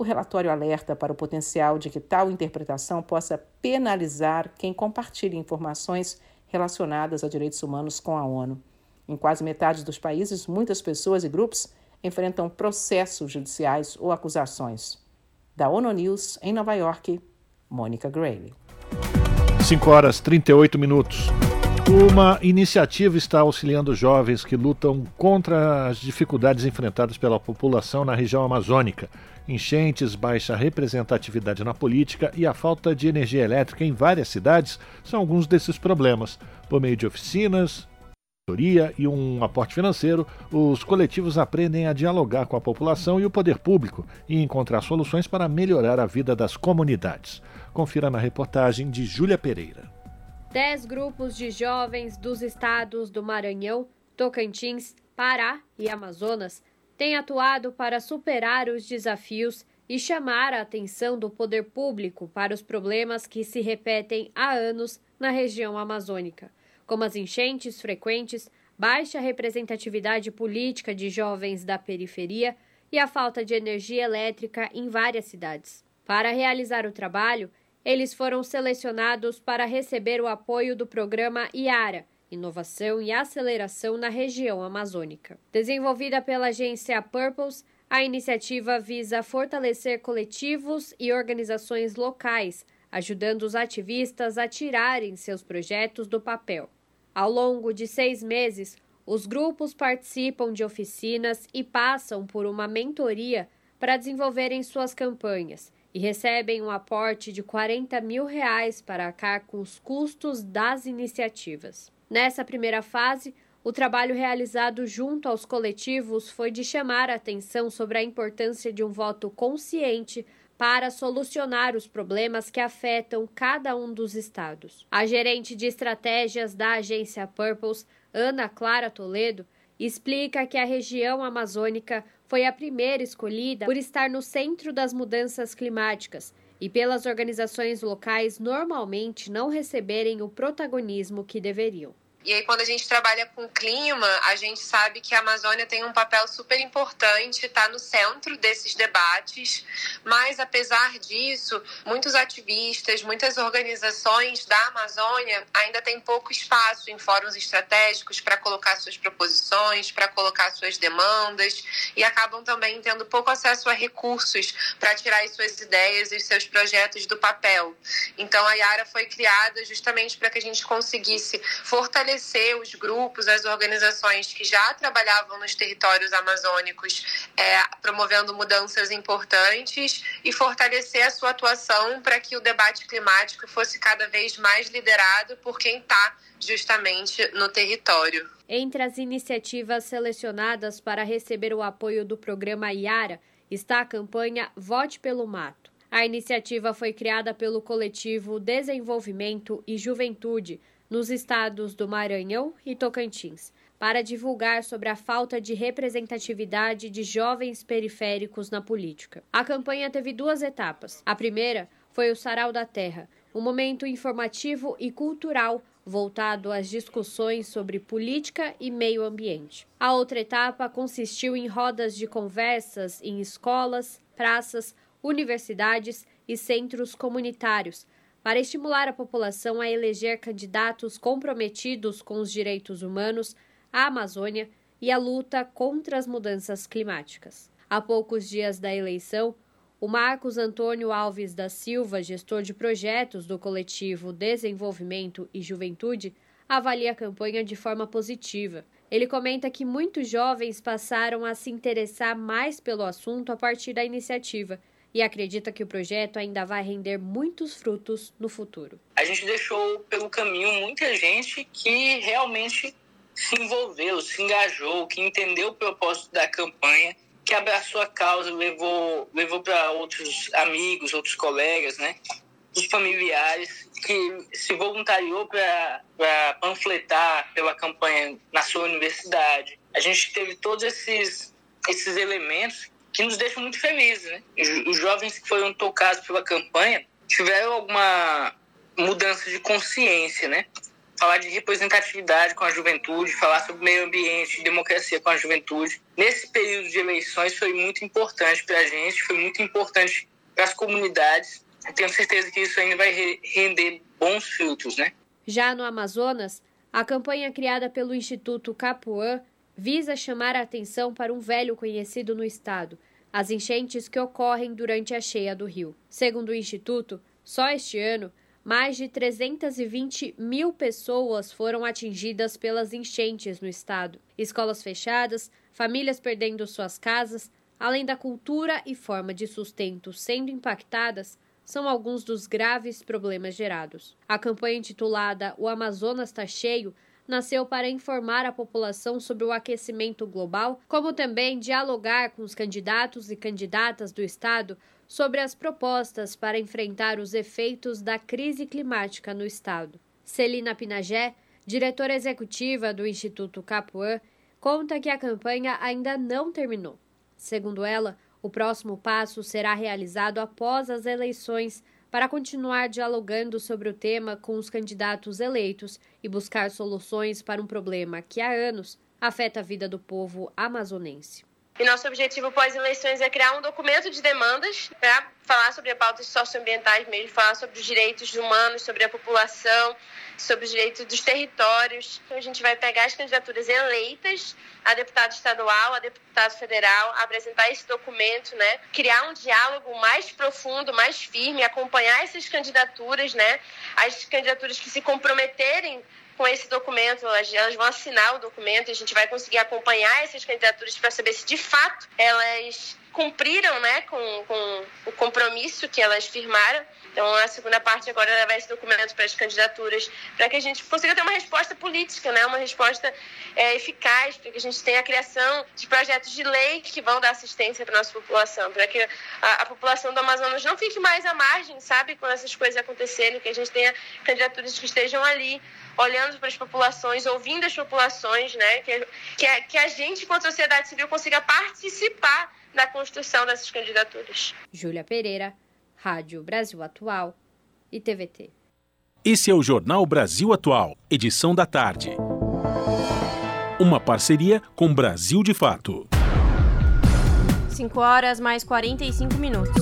Speaker 19: O relatório alerta para o potencial de que tal interpretação possa penalizar quem compartilha informações relacionadas a direitos humanos com a ONU. Em quase metade dos países, muitas pessoas e grupos enfrentam processos judiciais ou acusações. Da ONU News, em Nova York, Mônica Grayley.
Speaker 1: 5 horas 38 minutos. Uma iniciativa está auxiliando jovens que lutam contra as dificuldades enfrentadas pela população na região amazônica enchentes, baixa representatividade na política e a falta de energia elétrica em várias cidades são alguns desses problemas. Por meio de oficinas, mentoria e um aporte financeiro, os coletivos aprendem a dialogar com a população e o poder público e encontrar soluções para melhorar a vida das comunidades. Confira na reportagem de Júlia Pereira.
Speaker 20: Dez grupos de jovens dos estados do Maranhão, Tocantins, Pará e Amazonas tem atuado para superar os desafios e chamar a atenção do poder público para os problemas que se repetem há anos na região amazônica, como as enchentes frequentes, baixa representatividade política de jovens da periferia e a falta de energia elétrica em várias cidades. Para realizar o trabalho, eles foram selecionados para receber o apoio do programa IARA, inovação e aceleração na região amazônica. Desenvolvida pela agência Purpose, A iniciativa visa fortalecer coletivos e organizações locais, ajudando os ativistas a tirarem seus projetos do papel. Ao longo de seis meses, os grupos participam de oficinas e passam por uma mentoria para desenvolverem suas campanhas e recebem um aporte de 40 mil reais para arcar com os custos das iniciativas. Nessa primeira fase, o trabalho realizado junto aos coletivos foi de chamar a atenção sobre a importância de um voto consciente para solucionar os problemas que afetam cada um dos estados. A gerente de estratégias da agência Purpose, Ana Clara Toledo, explica que a região amazônica foi a primeira escolhida por estar no centro das mudanças climáticas e pelas organizações locais normalmente não receberem o protagonismo que deveriam.
Speaker 21: E aí, quando a gente trabalha com clima, a gente sabe que a Amazônia tem um papel super importante, está no centro desses debates. Mas, apesar disso, muitos ativistas, muitas organizações da Amazônia ainda têm pouco espaço em fóruns estratégicos para colocar suas proposições, para colocar suas demandas e acabam também tendo pouco acesso a recursos para tirar as suas ideias e seus projetos do papel. Então, a Yara foi criada justamente para que a gente conseguisse fortalecer fortalecer os grupos, as organizações que já trabalhavam nos territórios amazônicos, é, promovendo mudanças importantes e fortalecer a sua atuação para que o debate climático fosse cada vez mais liderado por quem está justamente no território.
Speaker 20: Entre as iniciativas selecionadas para receber o apoio do programa IARA está a campanha Vote pelo Mato. A iniciativa foi criada pelo coletivo Desenvolvimento e Juventude, nos estados do Maranhão e Tocantins, para divulgar sobre a falta de representatividade de jovens periféricos na política. A campanha teve duas etapas. A primeira foi o Sarau da Terra, um momento informativo e cultural voltado às discussões sobre política e meio ambiente. A outra etapa consistiu em rodas de conversas em escolas, praças, universidades e centros comunitários para estimular a população a eleger candidatos comprometidos com os direitos humanos, a Amazônia e a luta contra as mudanças climáticas. Há poucos dias da eleição, o Marcos Antônio Alves da Silva, gestor de projetos do coletivo Desenvolvimento e Juventude, avalia a campanha de forma positiva. Ele comenta que muitos jovens passaram a se interessar mais pelo assunto a partir da iniciativa e acredita que o projeto ainda vai render muitos frutos no futuro.
Speaker 22: A gente deixou pelo caminho muita gente que realmente se envolveu, se engajou, que entendeu o propósito da campanha, que abraçou a causa, levou, levou para outros amigos, outros colegas, né? os familiares, que se voluntariou para panfletar pela campanha na sua universidade. A gente teve todos esses, esses elementos que nos deixa muito felizes. Né? Os jovens que foram tocados pela campanha tiveram alguma mudança de consciência, né? Falar de representatividade com a juventude, falar sobre meio ambiente, democracia com a juventude. Nesse período de eleições foi muito importante para a gente, foi muito importante para as comunidades. Eu tenho certeza que isso ainda vai render bons frutos, né?
Speaker 20: Já no Amazonas, a campanha criada pelo Instituto Capuã visa chamar a atenção para um velho conhecido no estado, as enchentes que ocorrem durante a cheia do rio. Segundo o Instituto, só este ano, mais de 320 mil pessoas foram atingidas pelas enchentes no estado. Escolas fechadas, famílias perdendo suas casas, além da cultura e forma de sustento sendo impactadas, são alguns dos graves problemas gerados. A campanha intitulada O Amazonas está cheio nasceu para informar a população sobre o aquecimento global, como também dialogar com os candidatos e candidatas do Estado sobre as propostas para enfrentar os efeitos da crise climática no Estado. Celina Pinagé, diretora executiva do Instituto Capuã, conta que a campanha ainda não terminou. Segundo ela, o próximo passo será realizado após as eleições para continuar dialogando sobre o tema com os candidatos eleitos e buscar soluções para um problema que há anos afeta a vida do povo amazonense.
Speaker 21: E nosso objetivo pós-eleições é criar um documento de demandas para falar sobre pautas socioambientais mesmo, falar sobre os direitos humanos, sobre a população, sobre os direitos dos territórios. Então a gente vai pegar as candidaturas eleitas a deputado estadual, a deputado federal, apresentar esse documento, né? Criar um diálogo mais profundo, mais firme, acompanhar essas candidaturas, né? As candidaturas que se comprometerem com esse documento, elas vão assinar o documento e a gente vai conseguir acompanhar essas candidaturas para saber se de fato elas cumpriram né, com, com o compromisso que elas firmaram. Então, a segunda parte agora é levar esse documento para as candidaturas, para que a gente consiga ter uma resposta política, né, uma resposta é, eficaz, para que a gente tenha a criação de projetos de lei que vão dar assistência para a nossa população, para que a, a, população do Amazonas não fique mais à margem, sabe, quando essas coisas acontecerem, que a gente tenha candidaturas que estejam ali olhando para as populações, ouvindo as populações, né, que, que, a, que a gente, enquanto sociedade civil, consiga participar na construção dessas candidaturas.
Speaker 20: Júlia Pereira, Rádio Brasil Atual e TVT.
Speaker 2: Esse é o Jornal Brasil Atual, edição da tarde. Uma parceria com Brasil de Fato.
Speaker 3: 5 horas mais 45 minutos.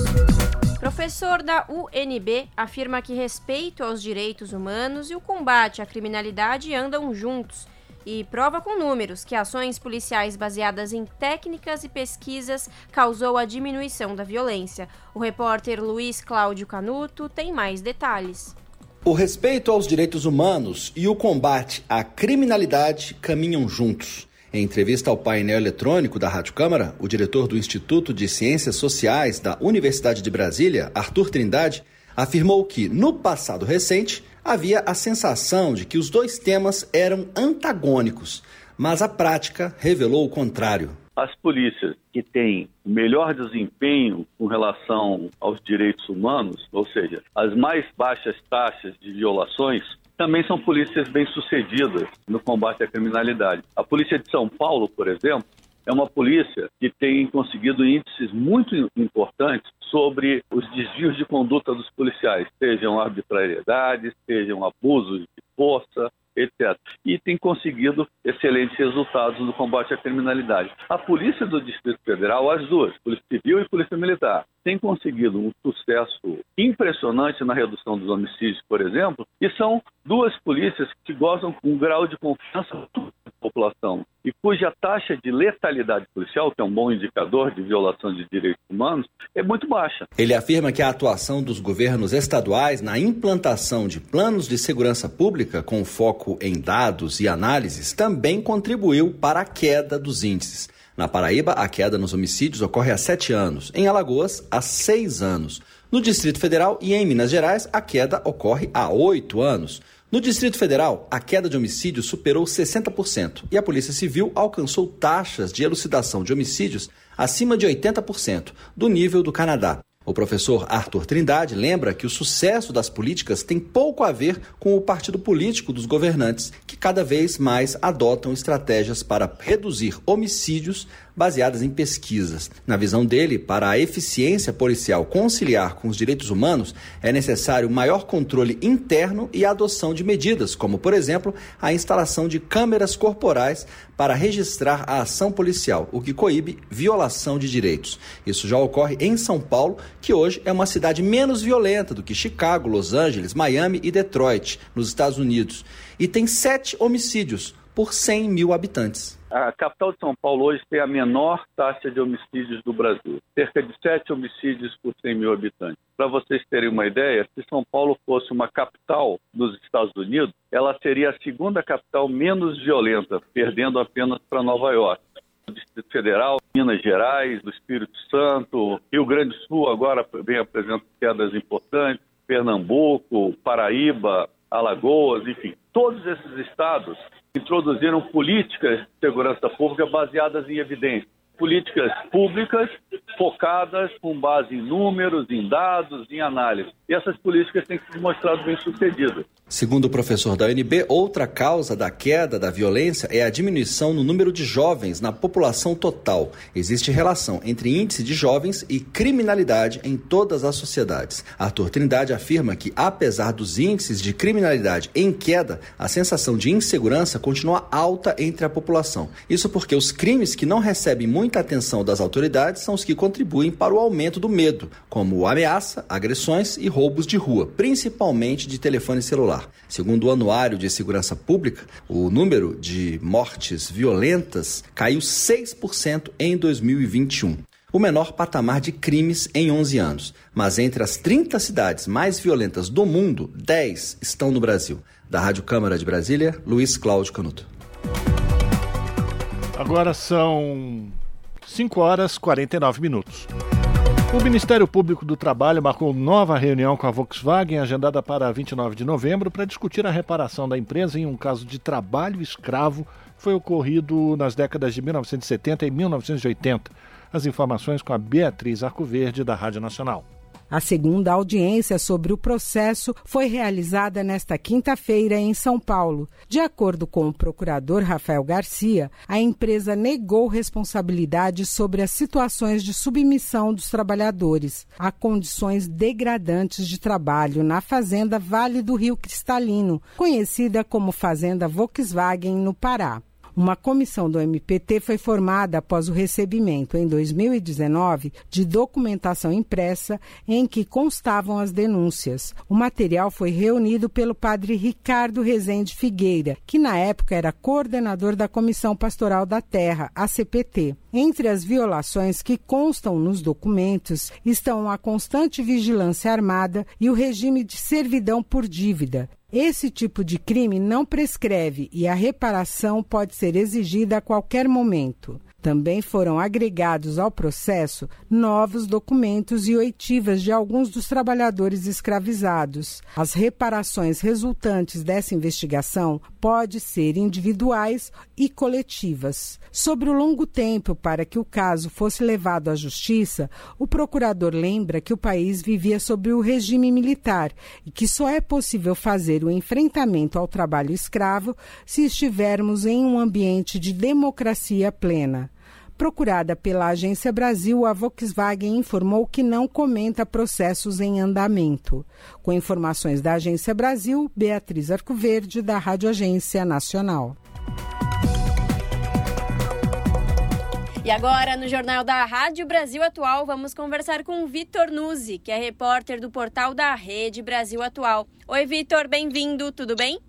Speaker 3: Professor da UNB afirma que respeito aos direitos humanos e o combate à criminalidade andam juntos e prova com números que ações policiais baseadas em técnicas e pesquisas causou a diminuição da violência. O repórter Luiz Cláudio Canuto tem mais detalhes.
Speaker 23: O respeito aos direitos humanos e o combate à criminalidade caminham juntos. Em entrevista ao painel eletrônico da Rádio Câmara, o diretor do Instituto de Ciências Sociais da Universidade de Brasília, Arthur Trindade, afirmou que, no passado recente, havia a sensação de que os dois temas eram antagônicos, mas a prática revelou o contrário.
Speaker 24: As polícias que têm melhor desempenho com relação aos direitos humanos, ou seja, as mais baixas taxas de violações, também são polícias bem-sucedidas no combate à criminalidade. A Polícia de São Paulo, por exemplo, é uma polícia que tem conseguido índices muito importantes sobre os desvios de conduta dos policiais, sejam arbitrariedades, sejam abusos de força, etc. E tem conseguido excelentes resultados no combate à criminalidade. A Polícia do Distrito Federal, as duas, Polícia Civil e Polícia Militar, tem conseguido um sucesso impressionante na redução dos homicídios, por exemplo, e são duas polícias que gozam com um grau de confiança da população e cuja taxa de letalidade policial, que é um bom indicador de violação de direitos humanos, é muito baixa.
Speaker 23: Ele afirma que a atuação dos governos estaduais na implantação de planos de segurança pública com foco em dados e análises também contribuiu para a queda dos índices. Na Paraíba, a queda nos homicídios ocorre há sete anos. Em Alagoas, há seis anos. No Distrito Federal e em Minas Gerais, a queda ocorre há oito anos. No Distrito Federal, a queda de homicídios superou 60% e a Polícia Civil alcançou taxas de elucidação de homicídios acima de 80% do nível do Canadá. O professor Arthur Trindade lembra que o sucesso das políticas tem pouco a ver com o partido político dos governantes, que cada vez mais adotam estratégias para reduzir homicídios baseadas em pesquisas. Na visão dele, para a eficiência policial conciliar com os direitos humanos, é necessário maior controle interno e a adoção de medidas, como, por exemplo, a instalação de câmeras corporais para registrar a ação policial, o que coíbe violação de direitos. Isso já ocorre em São Paulo, que hoje é uma cidade menos violenta do que Chicago, Los Angeles, Miami e Detroit, nos Estados Unidos, e tem sete homicídios por 100 mil habitantes.
Speaker 24: A capital de São Paulo hoje tem a menor taxa de homicídios do Brasil, cerca de 7 homicídios por 100 mil habitantes. Para vocês terem uma ideia, se São Paulo fosse uma capital dos Estados Unidos, ela seria a segunda capital menos violenta, perdendo apenas para Nova York. Distrito Federal, Minas Gerais, do Espírito Santo, Rio Grande do Sul agora vem apresentando quedas importantes, Pernambuco, Paraíba, Alagoas, enfim, todos esses estados introduziram políticas de segurança pública baseadas em evidência. Políticas públicas focadas com base em números, em dados, em análise. E essas políticas têm se mostrado bem-sucedidas.
Speaker 23: Segundo o professor da UNB, outra causa da queda da violência é a diminuição no número de jovens na população total. Existe relação entre índice de jovens e criminalidade em todas as sociedades. Arthur Trindade afirma que, apesar dos índices de criminalidade em queda, a sensação de insegurança continua alta entre a população. Isso porque os crimes que não recebem muita atenção das autoridades são os que contribuem para o aumento do medo, como ameaça, agressões e roubos de rua, principalmente de telefone celular. Segundo o Anuário de Segurança Pública, o número de mortes violentas caiu 6% em 2021 o menor patamar de crimes em 11 anos. Mas entre as 30 cidades mais violentas do mundo, 10 estão no Brasil. Da Rádio Câmara de Brasília, Luiz Cláudio Canuto.
Speaker 1: Agora são 5 horas e 49 minutos. O Ministério Público do Trabalho marcou nova reunião com a Volkswagen, agendada para 29 de novembro, para discutir a reparação da empresa em um caso de trabalho escravo que foi ocorrido nas décadas de 1970 e 1980. As informações com a Beatriz Arcoverde, da Rádio Nacional.
Speaker 25: A segunda audiência sobre o processo foi realizada nesta quinta-feira em São Paulo. De acordo com o procurador Rafael Garcia, a empresa negou responsabilidade sobre as situações de submissão dos trabalhadores a condições degradantes de trabalho na fazenda Vale do Rio Cristalino, conhecida como Fazenda Volkswagen no Pará. Uma comissão do MPT foi formada após o recebimento, em 2019, de documentação impressa em que constavam as denúncias. O material foi reunido pelo padre Ricardo Rezende Figueira, que na época era coordenador da Comissão Pastoral da Terra, a CPT. Entre as violações que constam nos documentos estão a constante vigilância armada e o regime de servidão por dívida, esse tipo de crime não prescreve e a reparação pode ser exigida a qualquer momento. Também foram agregados ao processo novos documentos e oitivas de alguns dos trabalhadores escravizados. As reparações resultantes dessa investigação podem ser individuais e coletivas. Sobre o longo tempo para que o caso fosse levado à justiça, o procurador lembra que o país vivia sob o regime militar e que só é possível fazer o enfrentamento ao trabalho escravo se estivermos em um ambiente de democracia plena. Procurada pela Agência Brasil, a Volkswagen informou que não comenta processos em andamento. Com informações da Agência Brasil, Beatriz Arcoverde, da Rádio Agência Nacional.
Speaker 3: E agora, no Jornal da Rádio Brasil Atual, vamos conversar com Vitor Nuzzi, que é repórter do portal da Rede Brasil Atual. Oi, Vitor, bem-vindo, tudo bem?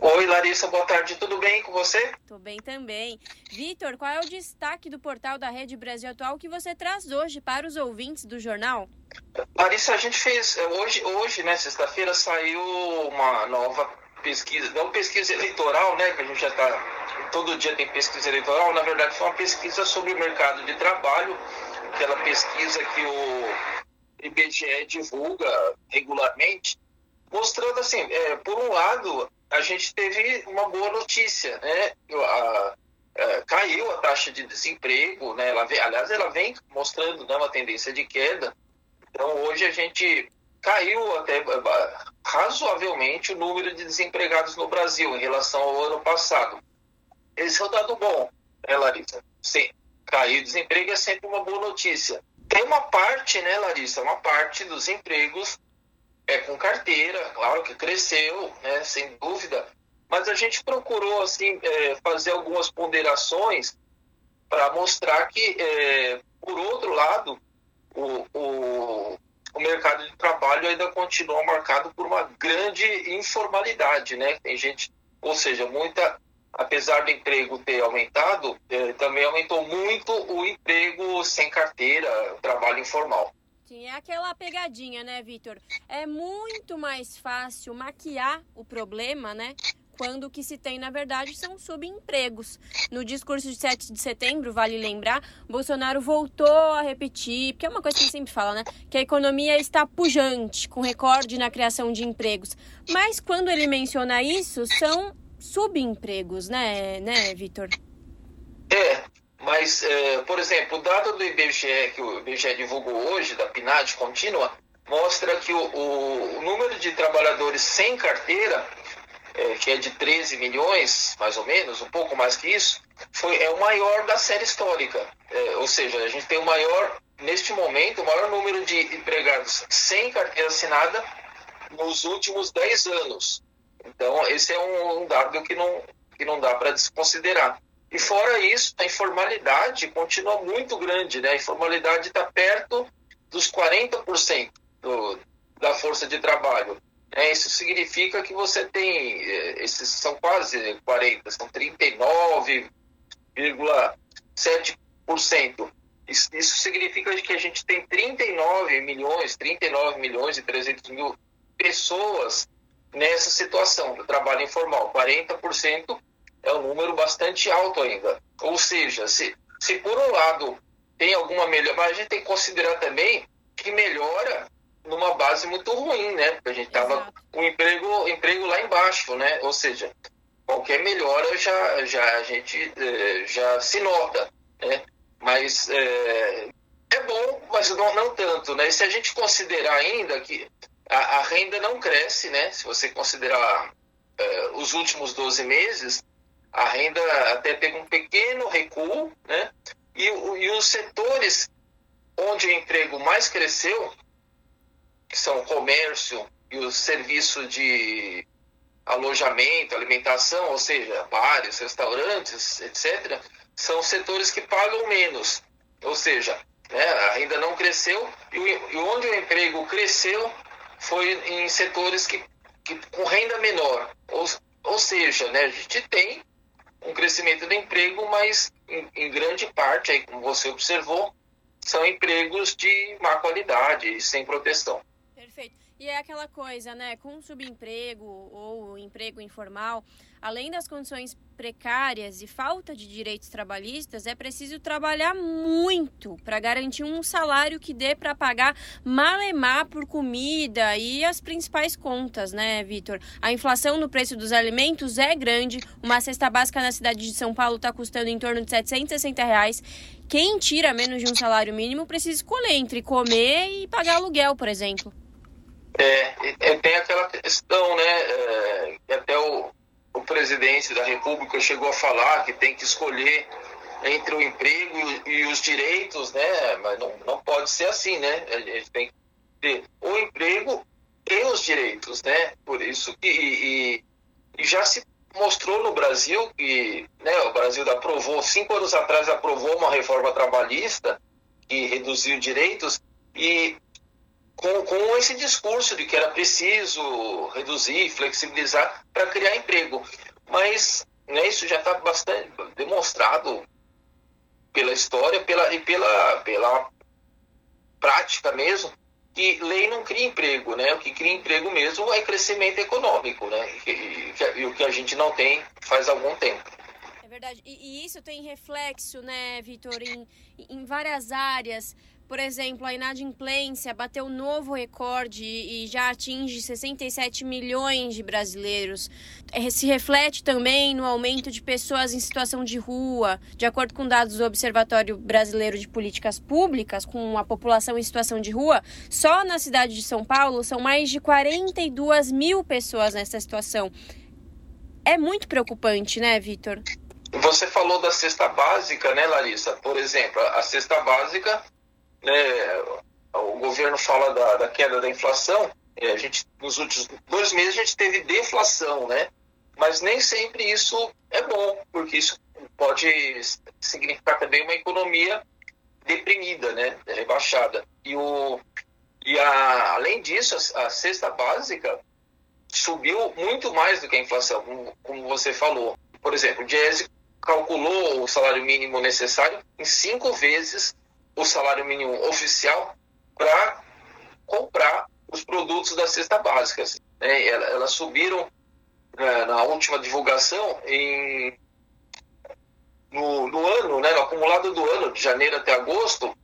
Speaker 26: Oi, Larissa, boa tarde, tudo bem com você?
Speaker 3: Tô bem também. Vitor, qual é o destaque do portal da Rede Brasil Atual que você traz hoje para os ouvintes do jornal?
Speaker 26: Larissa, a gente fez, eh, hoje, hoje né, sexta-feira, saiu uma nova pesquisa, não pesquisa eleitoral, né, que a gente já está, todo dia tem pesquisa eleitoral, na verdade foi uma pesquisa sobre o mercado de trabalho, aquela pesquisa que o IBGE divulga regularmente, mostrando assim, é, por um lado, a gente teve uma boa notícia, né? A, a, caiu a taxa de desemprego, né? Ela aliás, ela vem mostrando né, uma tendência de queda. Então, hoje a gente caiu até razoavelmente o número de desempregados no Brasil em relação ao ano passado. Esse é o dado bom, né, Larissa? Sim, cair o desemprego é sempre uma boa notícia. Tem uma parte, né, Larissa, uma parte dos empregos é, com carteira, claro que cresceu, né, sem dúvida, mas a gente procurou assim é, fazer algumas ponderações para mostrar que, é, por outro lado, o, o, o, mercado de trabalho ainda continua marcado por uma grande informalidade, né? Tem gente, ou seja, muita, apesar do emprego ter aumentado, é, também aumentou muito o emprego sem carteira, trabalho informal.
Speaker 3: Sim, é aquela pegadinha, né, Vitor? É muito mais fácil maquiar o problema, né? Quando o que se tem, na verdade, são subempregos. No discurso de 7 de setembro, vale lembrar, Bolsonaro voltou a repetir, porque é uma coisa que ele sempre fala, né? Que a economia está pujante, com recorde na criação de empregos. Mas quando ele menciona isso, são subempregos, né, né, Vitor?
Speaker 26: Mas, é, por exemplo, o dado do IBGE, que o IBGE divulgou hoje, da PNAD contínua, mostra que o, o, o número de trabalhadores sem carteira, é, que é de 13 milhões, mais ou menos, um pouco mais que isso, foi, é o maior da série histórica. É, ou seja, a gente tem o maior, neste momento, o maior número de empregados sem carteira assinada nos últimos 10 anos. Então, esse é um, um dado que não, que não dá para desconsiderar. E fora isso, a informalidade continua muito grande, né? A informalidade está perto dos 40% do, da força de trabalho. É, isso significa que você tem, eh, esses são quase 40, são 39,7%. Isso, isso significa que a gente tem 39 milhões, 39 milhões e 300 mil pessoas nessa situação do trabalho informal. 40% é um número bastante alto ainda. Ou seja, se, se por um lado tem alguma melhora, mas a gente tem que considerar também que melhora numa base muito ruim, né? Porque a gente tava com o emprego, emprego lá embaixo, né? Ou seja, qualquer melhora já, já a gente é, já se nota, né? Mas é, é bom, mas não, não tanto, né? E se a gente considerar ainda que a, a renda não cresce, né? Se você considerar é, os últimos 12 meses, a renda até teve um pequeno recuo, né? E, e os setores onde o emprego mais cresceu, que são o comércio e o serviço de alojamento, alimentação, ou seja, bares, restaurantes, etc., são setores que pagam menos. Ou seja, né, a renda não cresceu e, e onde o emprego cresceu foi em setores que, que com renda menor. Ou, ou seja, né, a gente tem um crescimento do emprego, mas em, em grande parte, aí, como você observou, são empregos de má qualidade e sem proteção.
Speaker 3: Perfeito. E é aquela coisa, né? Com subemprego ou emprego informal, além das condições precárias e falta de direitos trabalhistas, é preciso trabalhar muito para garantir um salário que dê para pagar malemar por comida e as principais contas, né, Vitor? A inflação no preço dos alimentos é grande. Uma cesta básica na cidade de São Paulo está custando em torno de 760 reais. Quem tira menos de um salário mínimo precisa escolher entre comer e pagar aluguel, por exemplo.
Speaker 26: É, tem aquela questão, né, é, até o, o presidente da República chegou a falar que tem que escolher entre o emprego e, e os direitos, né, mas não, não pode ser assim, né, a gente tem que ter o emprego e os direitos, né, por isso que e, e já se mostrou no Brasil que né, o Brasil aprovou, cinco anos atrás aprovou uma reforma trabalhista que reduziu direitos e com, com esse discurso de que era preciso reduzir, flexibilizar para criar emprego. Mas né, isso já está bastante demonstrado pela história pela, e pela, pela prática mesmo, que lei não cria emprego, né? O que cria emprego mesmo é crescimento econômico, né? E, e, e o que a gente não tem faz algum tempo.
Speaker 3: É verdade. E, e isso tem reflexo, né, Vitor, em, em várias áreas. Por exemplo, a inadimplência bateu novo recorde e já atinge 67 milhões de brasileiros. É, se reflete também no aumento de pessoas em situação de rua. De acordo com dados do Observatório Brasileiro de Políticas Públicas, com a população em situação de rua, só na cidade de São Paulo são mais de 42 mil pessoas nessa situação. É muito preocupante, né, Vitor?
Speaker 26: Você falou da cesta básica, né, Larissa? Por exemplo, a cesta básica né, o governo fala da, da queda da inflação, a gente, nos últimos dois meses a gente teve deflação, né? Mas nem sempre isso é bom, porque isso pode significar também uma economia deprimida, né? Rebaixada. E, o, e a, além disso, a, a cesta básica subiu muito mais do que a inflação, como, como você falou. Por exemplo, o Diese calculou o salário mínimo necessário em cinco vezes o salário mínimo oficial para comprar os produtos da cesta básica. Né? Elas subiram né, na última divulgação em, no, no, ano, né, no acumulado do ano, de janeiro até agosto,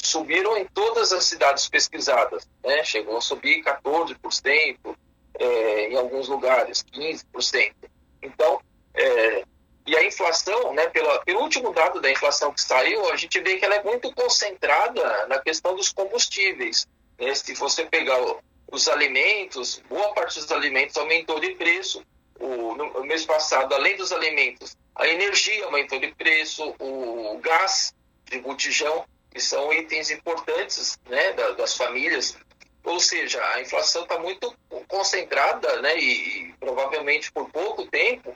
Speaker 26: subiram em todas as cidades pesquisadas. Né? Chegou a subir 14%, é, em alguns lugares, 15%. Então, é, e a inflação, né, pelo último dado da inflação que saiu, a gente vê que ela é muito concentrada na questão dos combustíveis. Né? Se você pegar os alimentos, boa parte dos alimentos aumentou de preço. O, no mês passado, além dos alimentos, a energia aumentou de preço, o gás de botijão, que são itens importantes né, das famílias. Ou seja, a inflação está muito concentrada né, e, e provavelmente por pouco tempo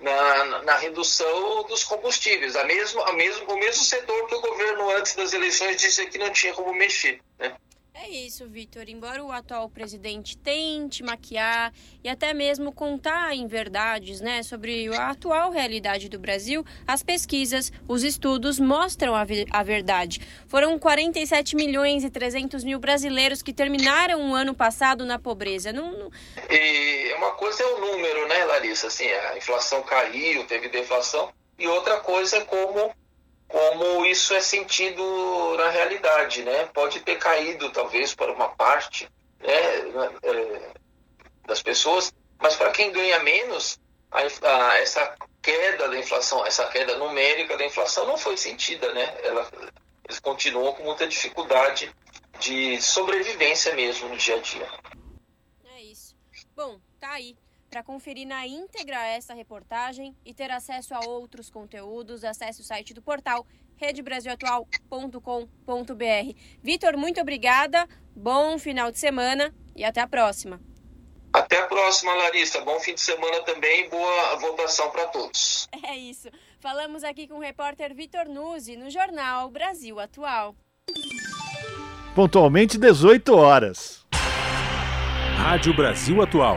Speaker 26: na, na, redução dos combustíveis. A mesmo, a mesmo, o mesmo setor que o governo, antes das eleições, disse que não tinha como mexer. Né?
Speaker 3: É isso, Vitor. Embora o atual presidente tente maquiar e até mesmo contar em verdades né, sobre a atual realidade do Brasil, as pesquisas, os estudos mostram a, a verdade. Foram 47 milhões e 300 mil brasileiros que terminaram o ano passado na pobreza. Não, não...
Speaker 26: E uma coisa é o número, né, Larissa? Assim, a inflação caiu, teve deflação. E outra coisa é como como isso é sentido na realidade, né? Pode ter caído talvez para uma parte né, é, das pessoas, mas para quem ganha menos, a, a, essa queda da inflação, essa queda numérica da inflação não foi sentida, né? Ela, eles continuam com muita dificuldade de sobrevivência mesmo no dia a dia.
Speaker 3: É isso. Bom, tá aí. Para conferir na íntegra essa reportagem e ter acesso a outros conteúdos, acesse o site do portal redebrasilatual.com.br. Vitor, muito obrigada, bom final de semana e até a próxima.
Speaker 26: Até a próxima, Larissa. Bom fim de semana também e boa votação para todos.
Speaker 3: É isso. Falamos aqui com o repórter Vitor Nuzzi no jornal Brasil Atual.
Speaker 1: Pontualmente 18 horas.
Speaker 2: Rádio Brasil Atual.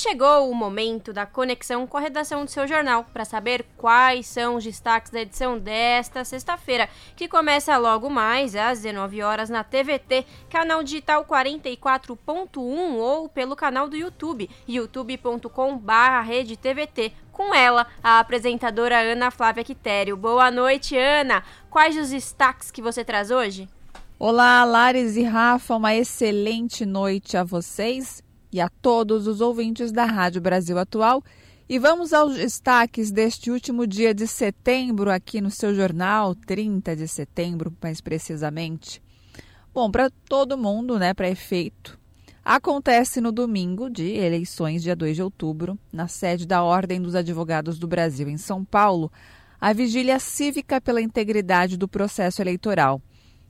Speaker 3: chegou o momento da conexão com a redação do seu jornal para saber quais são os destaques da edição desta sexta-feira, que começa logo mais às 19 horas na TVT, canal digital 44.1 ou pelo canal do YouTube, youtube.com/redetvt. Com ela, a apresentadora Ana Flávia Quitério. Boa noite, Ana. Quais os destaques que você traz hoje?
Speaker 27: Olá, Lares e Rafa, uma excelente noite a vocês e a todos os ouvintes da Rádio Brasil Atual. E vamos aos destaques deste último dia de setembro aqui no seu jornal, 30 de setembro, mais precisamente. Bom, para todo mundo, né, para efeito, acontece no domingo de eleições, dia 2 de outubro, na sede da Ordem dos Advogados do Brasil, em São Paulo, a vigília cívica pela integridade do processo eleitoral.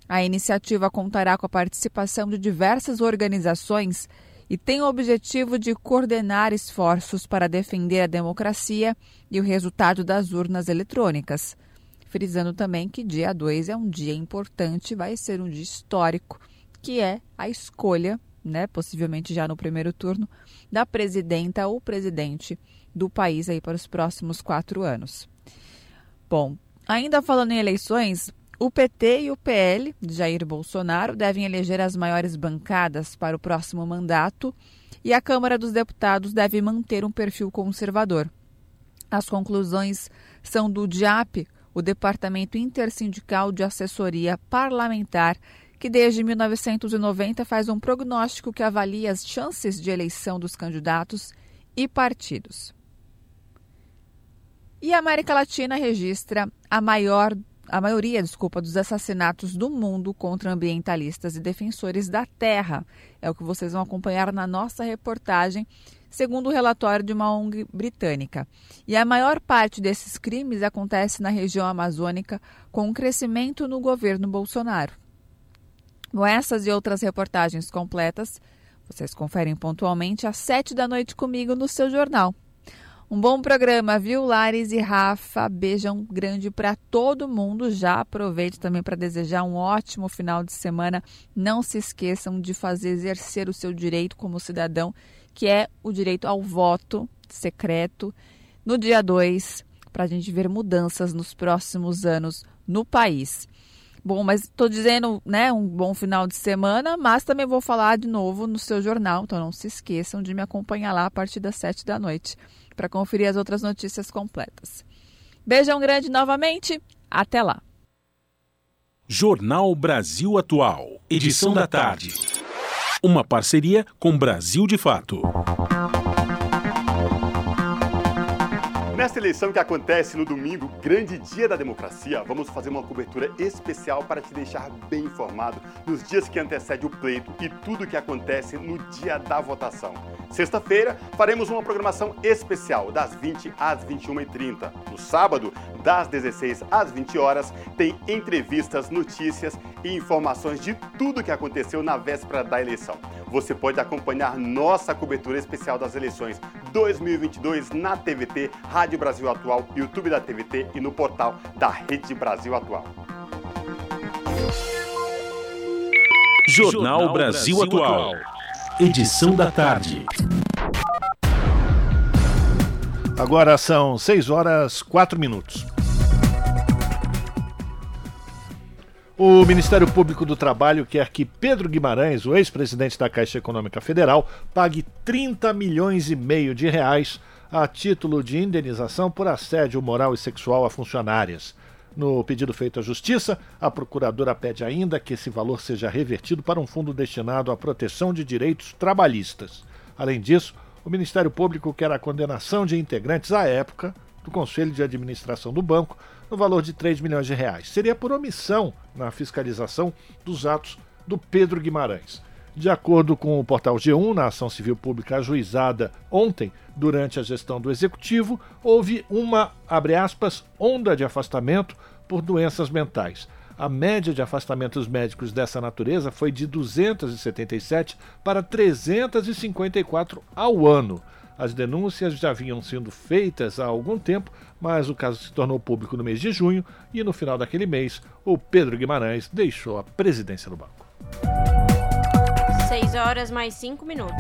Speaker 27: A iniciativa contará com a participação de diversas organizações e tem o objetivo de coordenar esforços para defender a democracia e o resultado das urnas eletrônicas. Frisando também que dia 2 é um dia importante, vai ser um dia histórico, que é a escolha, né, possivelmente já no primeiro turno, da presidenta ou presidente do país aí para os próximos quatro anos. Bom, ainda falando em eleições, o PT e o PL de Jair Bolsonaro devem eleger as maiores bancadas para o próximo mandato e a Câmara dos Deputados deve manter um perfil conservador. As conclusões são do DIAP, o Departamento Intersindical de Assessoria Parlamentar, que desde 1990 faz um prognóstico que avalia as chances de eleição dos candidatos e partidos. E a América Latina registra a maior a maioria, desculpa, dos assassinatos do mundo contra ambientalistas e defensores da terra. É o que vocês vão acompanhar na nossa reportagem, segundo o relatório de uma ONG britânica. E a maior parte desses crimes acontece na região amazônica, com um crescimento no governo Bolsonaro. Com essas e outras reportagens completas, vocês conferem pontualmente às sete da noite comigo no seu jornal. Um bom programa, viu, Lares e Rafa? Beijão grande para todo mundo. Já aproveito também para desejar um ótimo final de semana. Não se esqueçam de fazer exercer o seu direito como cidadão, que é o direito ao voto secreto, no dia 2, para a gente ver mudanças nos próximos anos no país. Bom, mas estou dizendo, né, um bom final de semana, mas também vou falar de novo no seu jornal, então não se esqueçam de me acompanhar lá a partir das sete da noite para conferir as outras notícias completas. Beijão grande novamente, até lá.
Speaker 2: Jornal Brasil Atual, edição da tarde. Uma parceria com Brasil de Fato.
Speaker 16: Nesta eleição que acontece no domingo, grande dia da democracia, vamos fazer uma cobertura especial para te deixar bem informado nos dias que antecede o pleito e tudo o que acontece no dia da votação. Sexta-feira, faremos uma programação especial das 20 às 21h30. No sábado, das 16 às 20 horas, tem entrevistas, notícias e informações de tudo o que aconteceu na véspera da eleição. Você pode acompanhar nossa cobertura especial das eleições 2022 na TVT, Rádio Brasil Atual, YouTube da TVT e no portal da Rede Brasil Atual.
Speaker 2: Jornal Brasil Atual. Edição da tarde.
Speaker 1: Agora são 6 horas 4 minutos. O Ministério Público do Trabalho quer que Pedro Guimarães, o ex-presidente da Caixa Econômica Federal, pague 30 milhões e meio de reais a título de indenização por assédio moral e sexual a funcionárias. No pedido feito à Justiça, a procuradora pede ainda que esse valor seja revertido para um fundo destinado à proteção de direitos trabalhistas. Além disso, o Ministério Público quer a condenação de integrantes à época do Conselho de Administração do banco no valor de 3 milhões de reais. Seria por omissão na fiscalização dos atos do Pedro Guimarães. De acordo com o portal G1, na ação civil pública ajuizada ontem, durante a gestão do executivo, houve uma, aspas, onda de afastamento por doenças mentais. A média de afastamentos médicos dessa natureza foi de 277 para 354 ao ano. As denúncias já vinham sendo feitas há algum tempo, mas o caso se tornou público no mês de junho e no final daquele mês, o Pedro Guimarães deixou a presidência do banco.
Speaker 3: 6 horas mais 5 minutos.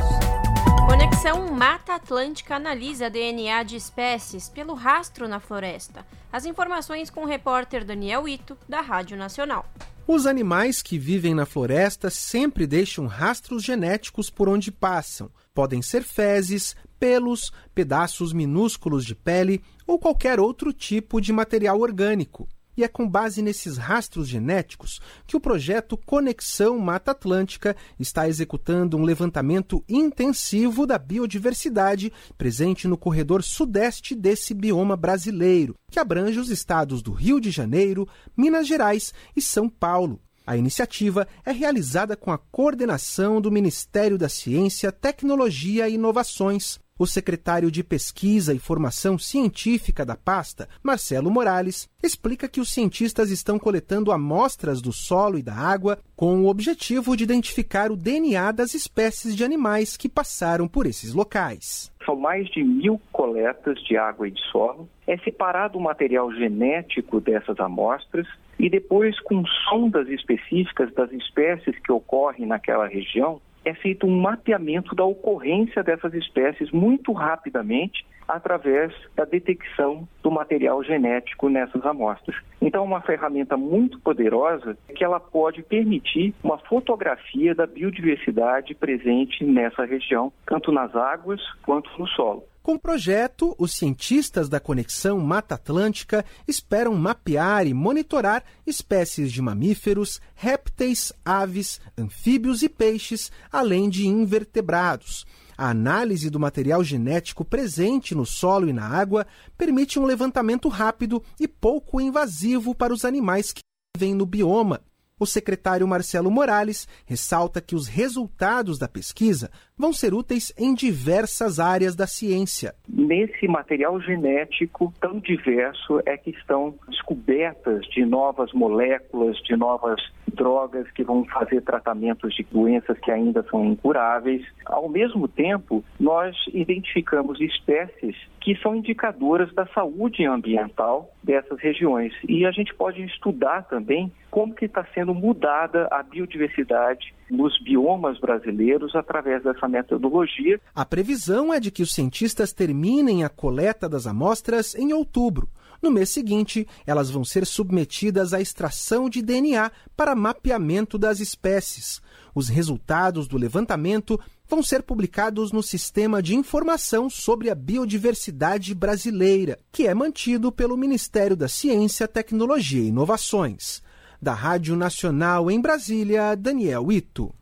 Speaker 3: Conexão Mata Atlântica analisa DNA de espécies pelo rastro na floresta. As informações com o repórter Daniel Ito, da Rádio Nacional.
Speaker 7: Os animais que vivem na floresta sempre deixam rastros genéticos por onde passam. Podem ser fezes, pelos, pedaços minúsculos de pele ou qualquer outro tipo de material orgânico. E é com base nesses rastros genéticos que o projeto Conexão Mata Atlântica está executando um levantamento intensivo da biodiversidade presente no corredor sudeste desse bioma brasileiro, que abrange os estados do Rio de Janeiro, Minas Gerais e São Paulo. A iniciativa é realizada com a coordenação do Ministério da Ciência, Tecnologia e Inovações. O secretário de Pesquisa e Formação Científica da pasta, Marcelo Morales, explica que os cientistas estão coletando amostras do solo e da água com o objetivo de identificar o DNA das espécies de animais que passaram por esses locais.
Speaker 28: São mais de mil coletas de água e de solo. É separado o material genético dessas amostras e depois, com sondas específicas das espécies que ocorrem naquela região, é feito um mapeamento da ocorrência dessas espécies muito rapidamente através da detecção do material genético nessas amostras. Então, é uma ferramenta muito poderosa que ela pode permitir uma fotografia da biodiversidade presente nessa região, tanto nas águas quanto no solo.
Speaker 7: Com o projeto, os cientistas da Conexão Mata Atlântica esperam mapear e monitorar espécies de mamíferos, répteis, aves, anfíbios e peixes, além de invertebrados. A análise do material genético presente no solo e na água permite um levantamento rápido e pouco invasivo para os animais que vivem no bioma. O secretário Marcelo Morales ressalta que os resultados da pesquisa vão ser úteis em diversas áreas da ciência.
Speaker 28: Nesse material genético tão diverso é que estão descobertas de novas moléculas, de novas drogas que vão fazer tratamentos de doenças que ainda são incuráveis. Ao mesmo tempo, nós identificamos espécies que são indicadoras da saúde ambiental dessas regiões. E a gente pode estudar também como que está sendo mudada a biodiversidade nos biomas brasileiros através dessa metodologia.
Speaker 7: A previsão é de que os cientistas terminem a coleta das amostras em outubro. No mês seguinte, elas vão ser submetidas à extração de DNA para mapeamento das espécies. Os resultados do levantamento vão ser publicados no Sistema de Informação sobre a Biodiversidade Brasileira, que é mantido pelo Ministério da Ciência, Tecnologia e Inovações. Da Rádio Nacional em Brasília, Daniel Ito.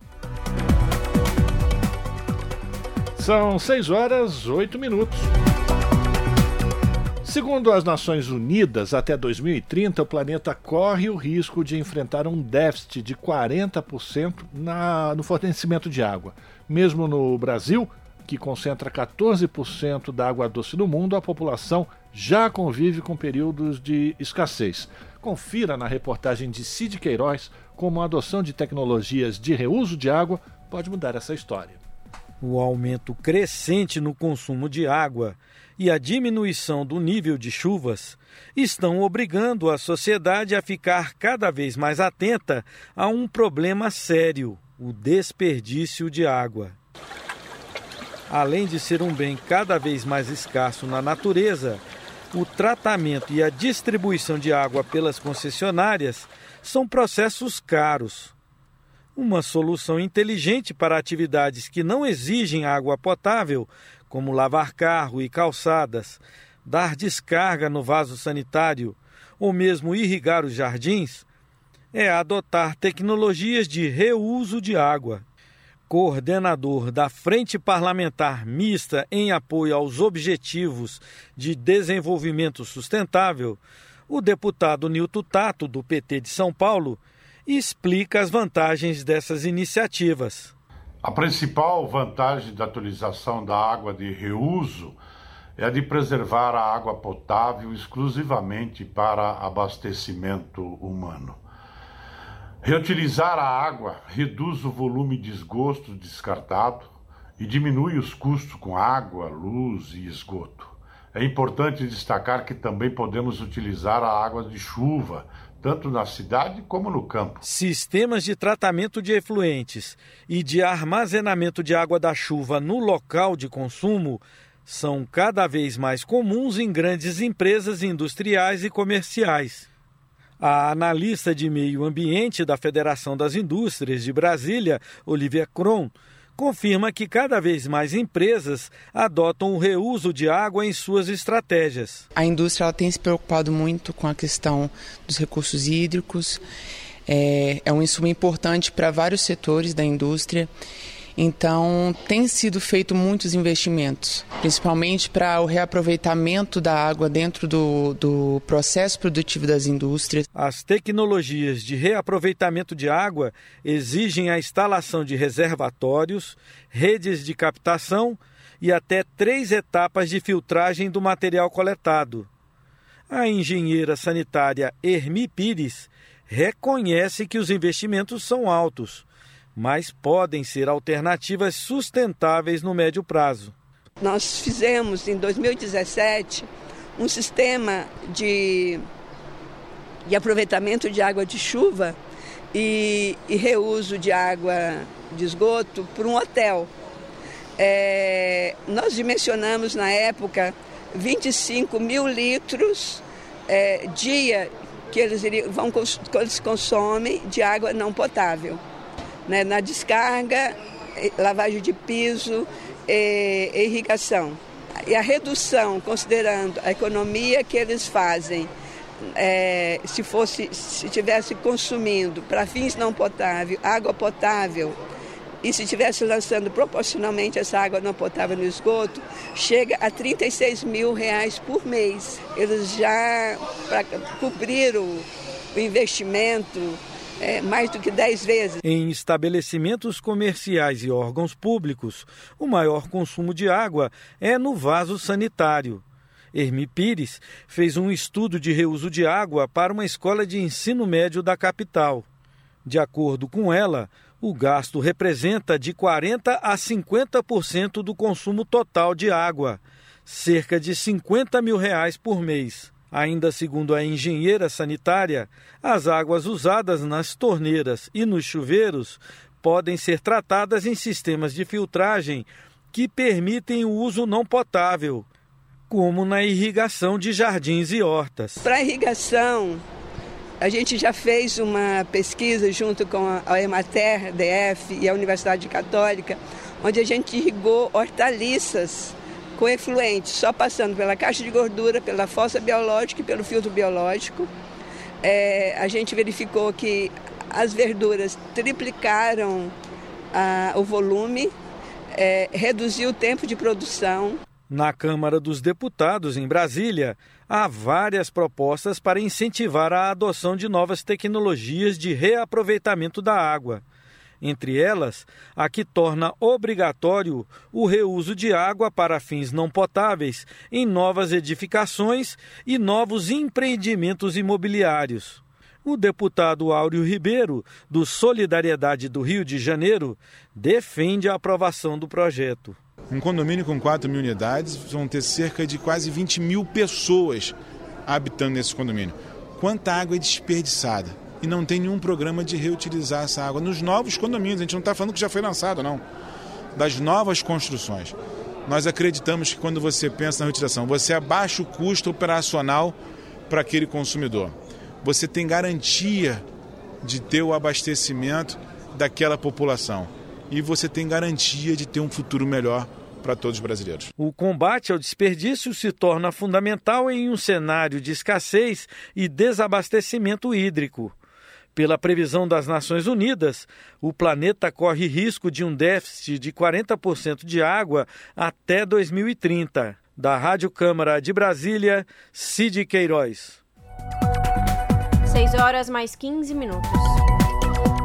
Speaker 1: São 6 horas 8 minutos. Segundo as Nações Unidas, até 2030 o planeta corre o risco de enfrentar um déficit de 40% na, no fornecimento de água. Mesmo no Brasil, que concentra 14% da água doce do mundo, a população já convive com períodos de escassez. Confira na reportagem de Cid Queiroz como a adoção de tecnologias de reuso de água pode mudar essa história.
Speaker 29: O aumento crescente no consumo de água e a diminuição do nível de chuvas estão obrigando a sociedade a ficar cada vez mais atenta a um problema sério: o desperdício de água. Além de ser um bem cada vez mais escasso na natureza, o tratamento e a distribuição de água pelas concessionárias são processos caros uma solução inteligente para atividades que não exigem água potável, como lavar carro e calçadas, dar descarga no vaso sanitário ou mesmo irrigar os jardins, é adotar tecnologias de reuso de água. Coordenador da Frente Parlamentar Mista em apoio aos Objetivos de Desenvolvimento Sustentável, o deputado Nilton Tato, do PT de São Paulo, explica as vantagens dessas iniciativas.
Speaker 30: A principal vantagem da utilização da água de reuso é a de preservar a água potável exclusivamente para abastecimento humano. Reutilizar a água reduz o volume de esgoto descartado e diminui os custos com água, luz e esgoto. É importante destacar que também podemos utilizar a água de chuva tanto na cidade como no campo.
Speaker 29: Sistemas de tratamento de efluentes e de armazenamento de água da chuva no local de consumo são cada vez mais comuns em grandes empresas industriais e comerciais. A analista de meio ambiente da Federação das Indústrias de Brasília, Olivia Kron, confirma que cada vez mais empresas adotam o reuso de água em suas estratégias.
Speaker 31: A indústria tem se preocupado muito com a questão dos recursos hídricos. É, é um insumo importante para vários setores da indústria então, tem sido feito muitos investimentos, principalmente para o reaproveitamento da água dentro do, do processo produtivo das indústrias.
Speaker 29: As tecnologias de reaproveitamento de água exigem a instalação de reservatórios, redes de captação e até três etapas de filtragem do material coletado. A engenheira sanitária Hermi Pires reconhece que os investimentos são altos mas podem ser alternativas sustentáveis no médio prazo.
Speaker 32: Nós fizemos em 2017 um sistema de, de aproveitamento de água de chuva e, e reuso de água de esgoto para um hotel. É, nós dimensionamos na época 25 mil litros é, dia que eles, vão, que eles consomem de água não potável né, na descarga, lavagem de piso e irrigação. E a redução, considerando a economia que eles fazem, é, se fosse, se tivesse consumindo para fins não potável, água potável, e se estivesse lançando proporcionalmente essa água não potável no esgoto, chega a 36 mil reais por mês. Eles já, para cobrir o, o investimento, é, mais do que 10 vezes.
Speaker 29: Em estabelecimentos comerciais e órgãos públicos, o maior consumo de água é no vaso sanitário. Hermi Pires fez um estudo de reuso de água para uma escola de ensino médio da capital. De acordo com ela, o gasto representa de 40% a 50% do consumo total de água, cerca de 50 mil reais por mês. Ainda segundo a engenheira sanitária, as águas usadas nas torneiras e nos chuveiros podem ser tratadas em sistemas de filtragem que permitem o uso não potável. como na irrigação de jardins e hortas.
Speaker 32: Para irrigação, a gente já fez uma pesquisa junto com a Emater, DF e a Universidade Católica, onde a gente irrigou hortaliças com efluentes, só passando pela caixa de gordura, pela fossa biológica e pelo filtro biológico. É, a gente verificou que as verduras triplicaram o volume, é, reduziu o tempo de produção.
Speaker 29: Na Câmara dos Deputados, em Brasília, há várias propostas para incentivar a adoção de novas tecnologias de reaproveitamento da água. Entre elas, a que torna obrigatório o reuso de água para fins não potáveis em novas edificações e novos empreendimentos imobiliários. O deputado Áureo Ribeiro, do Solidariedade do Rio de Janeiro, defende a aprovação do projeto.
Speaker 33: Um condomínio com 4 mil unidades vão ter cerca de quase 20 mil pessoas habitando nesse condomínio. Quanta água é desperdiçada? E não tem nenhum programa de reutilizar essa água nos novos condomínios. A gente não está falando que já foi lançado, não. Das novas construções. Nós acreditamos que quando você pensa na reutilização, você abaixa o custo operacional para aquele consumidor. Você tem garantia de ter o abastecimento daquela população. E você tem garantia de ter um futuro melhor para todos os brasileiros.
Speaker 29: O combate ao desperdício se torna fundamental em um cenário de escassez e desabastecimento hídrico. Pela previsão das Nações Unidas, o planeta corre risco de um déficit de 40% de água até 2030. Da Rádio Câmara de Brasília, Cid Queiroz.
Speaker 3: 6 horas mais 15 minutos.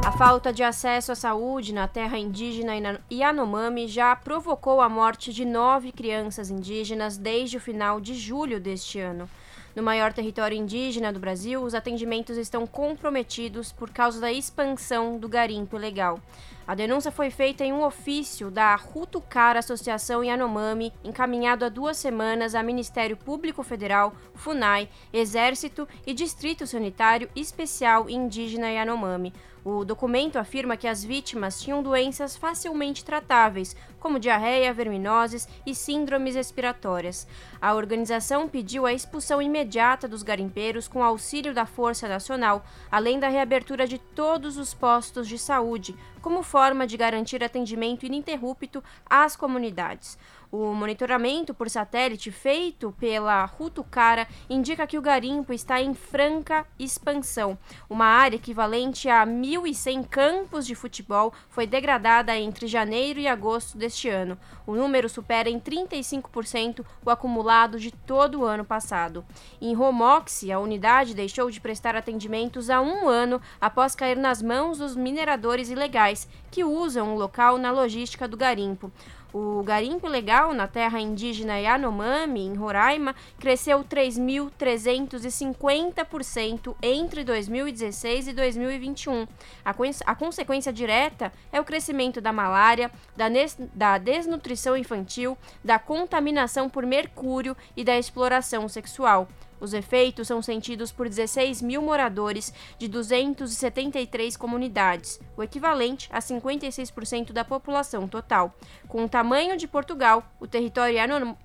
Speaker 3: A falta de acesso à saúde na terra indígena Yanomami já provocou a morte de nove crianças indígenas desde o final de julho deste ano. No maior território indígena do Brasil, os atendimentos estão comprometidos por causa da expansão do garimpo ilegal. A denúncia foi feita em um ofício da Rutucara Associação Yanomami, encaminhado há duas semanas a Ministério Público Federal, FUNAI, Exército e Distrito Sanitário Especial Indígena Yanomami. O documento afirma que as vítimas tinham doenças facilmente tratáveis, como diarreia, verminoses e síndromes respiratórias. A organização pediu a expulsão imediata dos garimpeiros com auxílio da Força Nacional, além da reabertura de todos os postos de saúde, como forma de garantir atendimento ininterrupto às comunidades. O monitoramento por satélite feito pela Rutucara indica que o garimpo está em franca expansão. Uma área equivalente a 1.100 campos de futebol foi degradada entre janeiro e agosto deste ano. O número supera em 35% o acumulado de todo o ano passado. Em Romoxi, a unidade deixou de prestar atendimentos há um ano após cair nas mãos dos mineradores ilegais que usam o local na logística do garimpo. O garimpo ilegal na terra indígena Yanomami, em Roraima, cresceu 3.350% entre 2016 e 2021. A, a, consequência direta é o crescimento da malária, da, da desnutrição infantil, da contaminação por mercúrio e da exploração sexual. Os efeitos são sentidos por 16 mil moradores de 273 comunidades, o equivalente a 56% da população total. Com o tamanho de Portugal, o território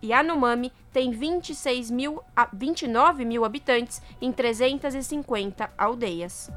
Speaker 3: Yanomami tem 26 mil a 29 mil habitantes em 350 aldeias.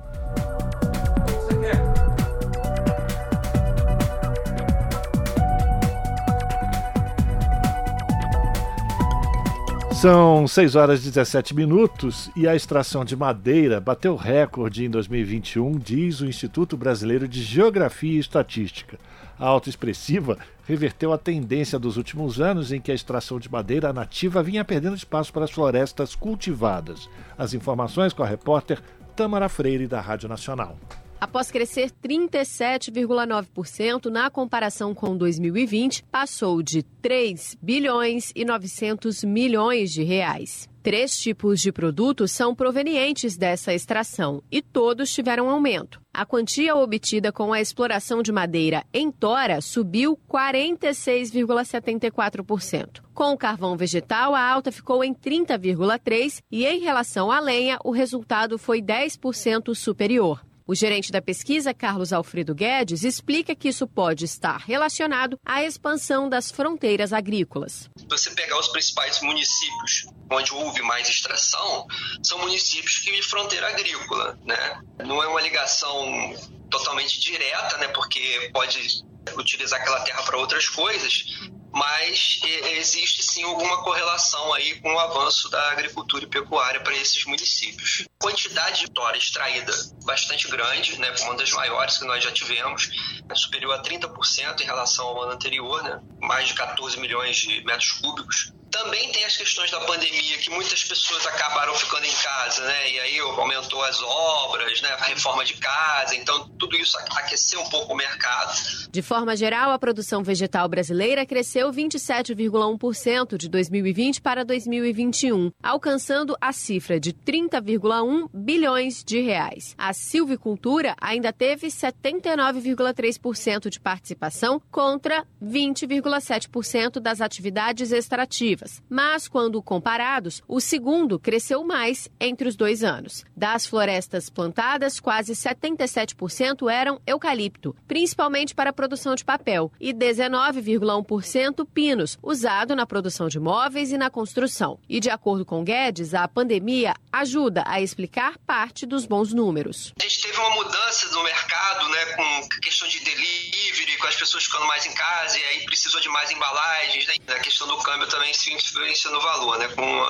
Speaker 1: São 6 horas e 17 minutos e a extração de madeira bateu recorde em 2021, diz o Instituto Brasileiro de Geografia e Estatística. A autoexpressiva reverteu a tendência dos últimos anos em que a extração de madeira nativa vinha perdendo espaço para as florestas cultivadas. As informações com a repórter Tamara Freire, da Rádio Nacional.
Speaker 34: Após crescer 37,9% na comparação com 2020, passou de 3 bilhões e 900 milhões de reais. Três tipos de produtos são provenientes dessa extração e todos tiveram aumento. A quantia obtida com a exploração de madeira em tora subiu 46,74%. Com o carvão vegetal, a alta ficou em 30,3% e em relação à lenha, o resultado foi 10% superior. O gerente da pesquisa, Carlos Alfredo Guedes, explica que isso pode estar relacionado à expansão das fronteiras agrícolas.
Speaker 35: Você pegar os principais municípios onde houve mais extração, são municípios que de fronteira agrícola, né? Não é uma ligação totalmente direta, né? Porque pode utilizar aquela terra para outras coisas, mas existe sim alguma correlação aí com o avanço da agricultura e pecuária para esses municípios. Quantidade de tora extraída bastante grande, né, uma das maiores que nós já tivemos, superior a 30% em relação ao ano anterior, né, mais de 14 milhões de metros cúbicos. Também tem as questões da pandemia, que muitas pessoas acabaram ficando em casa, né? E aí aumentou as obras, né? A reforma de casa, então tudo isso aqueceu um pouco o mercado.
Speaker 34: De forma geral, a produção vegetal brasileira cresceu 27,1% de 2020 para 2021, alcançando a cifra de 30,1 bilhões de reais. A silvicultura ainda teve 79,3% de participação contra 20,7% das atividades extrativas mas quando comparados, o segundo cresceu mais entre os dois anos. Das florestas plantadas, quase 77% eram eucalipto, principalmente para a produção de papel, e 19,1% pinos, usado na produção de móveis e na construção. E de acordo com Guedes, a pandemia ajuda a explicar parte dos bons números.
Speaker 35: A gente teve uma mudança no mercado, né, com questão de delivery, com as pessoas ficando mais em casa e aí precisou de mais embalagens, né? A questão do câmbio também se influência no valor, né? Com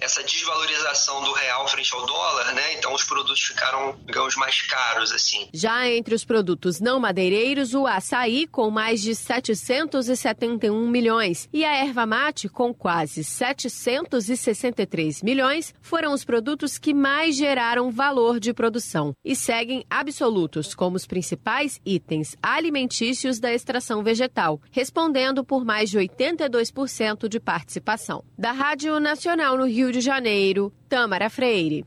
Speaker 35: essa desvalorização do real frente ao dólar, né? Então os produtos ficaram, digamos, mais caros, assim.
Speaker 34: Já entre os produtos não madeireiros, o açaí com mais de 771 milhões e a erva mate com quase 763 milhões foram os produtos que mais geraram valor de produção e seguem absolutos como os principais itens alimentícios da extração vegetal, respondendo por mais de 82% de participação. Da Rádio Nacional no Rio de Janeiro, Tamara Freire.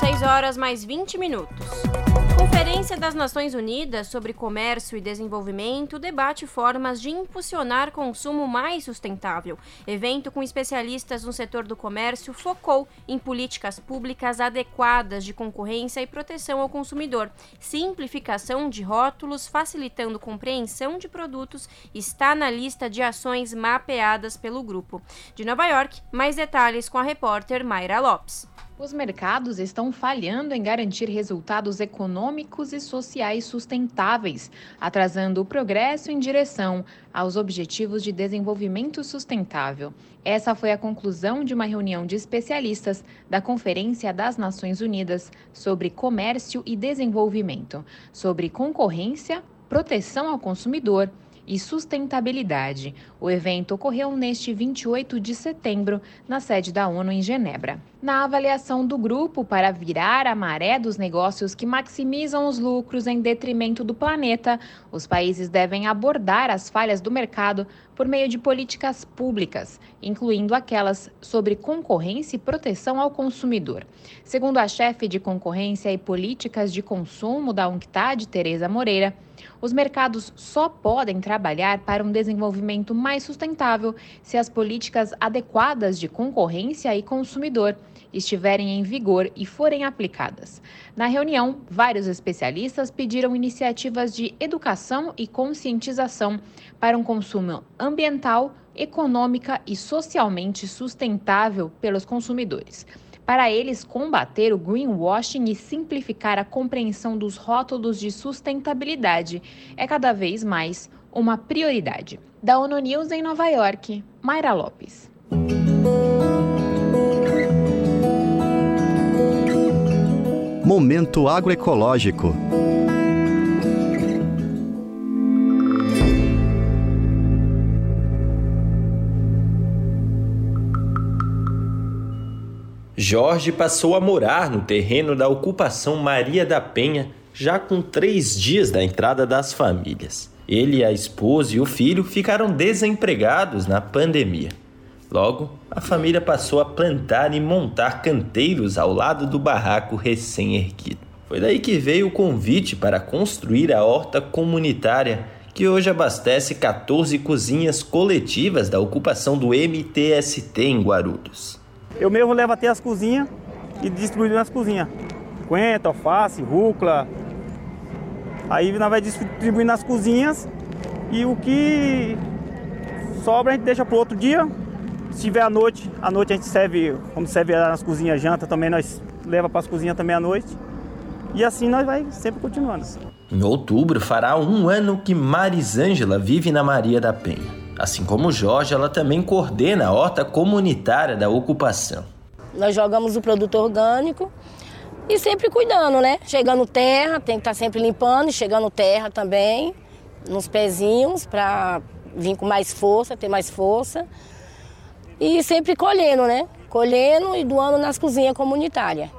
Speaker 3: 6 horas mais 20 minutos. Conferência das Nações Unidas sobre Comércio e Desenvolvimento debate formas de impulsionar consumo mais sustentável. Evento com especialistas no setor do comércio focou em políticas públicas adequadas de concorrência e proteção ao consumidor. Simplificação de rótulos, facilitando compreensão de produtos, está na lista de ações mapeadas pelo grupo. De Nova York, mais detalhes com a repórter Mayra Lopes.
Speaker 36: Os mercados estão falhando em garantir resultados econômicos e sociais sustentáveis, atrasando o progresso em direção aos Objetivos de Desenvolvimento Sustentável. Essa foi a conclusão de uma reunião de especialistas da Conferência das Nações Unidas sobre Comércio e Desenvolvimento, sobre concorrência, proteção ao consumidor e sustentabilidade. O evento ocorreu neste 28 de setembro, na sede da ONU em Genebra. Na avaliação do grupo para virar a maré dos negócios que maximizam os lucros em detrimento do planeta, os países devem abordar as falhas do mercado por meio de políticas públicas, incluindo aquelas sobre concorrência e proteção ao consumidor. Segundo a chefe de concorrência e políticas de consumo da UNCTAD, Tereza Moreira, os mercados só podem trabalhar para um desenvolvimento mais sustentável se as políticas adequadas de concorrência e consumidor estiverem em vigor e forem aplicadas. Na reunião, vários especialistas pediram iniciativas de educação e conscientização para um consumo ambiental, econômica e socialmente sustentável pelos consumidores. Para eles, combater o greenwashing e simplificar a compreensão dos rótulos de sustentabilidade é cada vez mais uma prioridade. Da ONU News em Nova York, Mayra Lopes.
Speaker 37: Momento agroecológico.
Speaker 38: Jorge passou a morar no terreno da ocupação Maria da Penha já com três dias da entrada das famílias. Ele, a esposa e o filho ficaram desempregados na pandemia. Logo, a família passou a plantar e montar canteiros ao lado do barraco recém-erguido. Foi daí que veio o convite para construir a horta comunitária, que hoje abastece 14 cozinhas coletivas da ocupação do MTST em Guarulhos.
Speaker 39: Eu mesmo levo até as cozinhas e distribuo nas cozinhas.
Speaker 37: 50, alface, rúcula. Aí nós vai distribuir nas cozinhas e o que sobra a gente deixa para outro dia. Se tiver à noite, à noite a gente serve, como serve nas cozinhas janta, também nós leva para as cozinhas também à noite. E assim nós vai sempre continuando.
Speaker 38: Em outubro fará um ano que Marisângela vive na Maria da Penha. Assim como Jorge, ela também coordena a horta comunitária da ocupação.
Speaker 40: Nós jogamos o produto orgânico e sempre cuidando, né? Chegando terra, tem que estar tá sempre limpando, chegando terra também, nos pezinhos, para vir com mais força, ter mais força. E sempre colhendo, né? Colhendo e doando nas cozinhas comunitárias.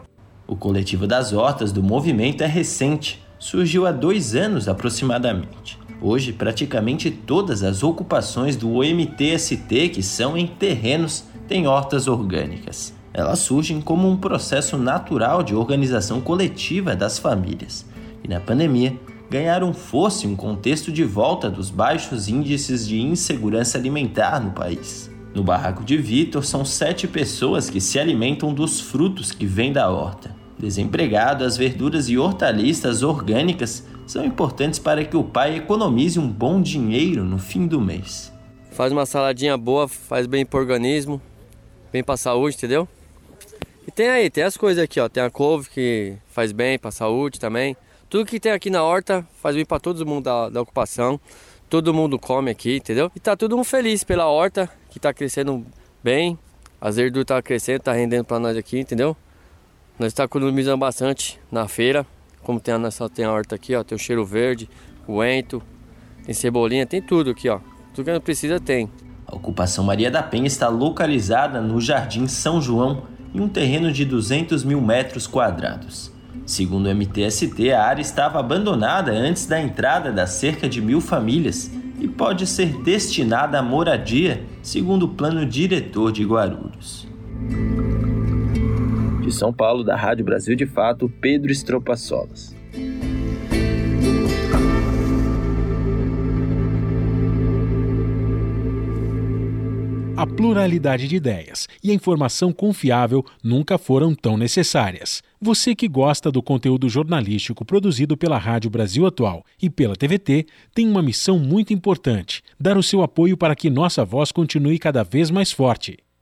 Speaker 38: O coletivo das hortas do movimento é recente, surgiu há dois anos aproximadamente. Hoje, praticamente todas as ocupações do OMTST que são em terrenos têm hortas orgânicas. Elas surgem como um processo natural de organização coletiva das famílias. E na pandemia, ganharam força em um contexto de volta dos baixos índices de insegurança alimentar no país. No barraco de Vitor, são sete pessoas que se alimentam dos frutos que vêm da horta. Desempregado, as verduras e hortaliças orgânicas são importantes para que o pai economize um bom dinheiro no fim do mês.
Speaker 41: Faz uma saladinha boa, faz bem para o organismo, bem para a saúde, entendeu? E tem aí, tem as coisas aqui, ó. Tem a couve que faz bem para a saúde também. Tudo que tem aqui na horta faz bem para todo mundo da, da ocupação. Todo mundo come aqui, entendeu? E tá todo mundo feliz pela horta, que tá crescendo bem. As verduras tá crescendo, tá rendendo para nós aqui, entendeu? Nós está economizando bastante na feira. Como tem a nossa tem a horta aqui, ó, tem o cheiro verde, coentro, tem cebolinha, tem tudo aqui, ó. Tudo que a gente precisa tem.
Speaker 38: A ocupação Maria da Penha está localizada no Jardim São João, em um terreno de 200 mil metros quadrados. Segundo o MTST, a área estava abandonada antes da entrada das cerca de mil famílias e pode ser destinada à moradia, segundo o plano diretor de Guarulhos. De São Paulo, da Rádio Brasil de Fato, Pedro Solas.
Speaker 2: A pluralidade de ideias e a informação confiável nunca foram tão necessárias. Você que gosta do conteúdo jornalístico produzido pela Rádio Brasil Atual e pela TVT tem uma missão muito importante: dar o seu apoio para que nossa voz continue cada vez mais forte.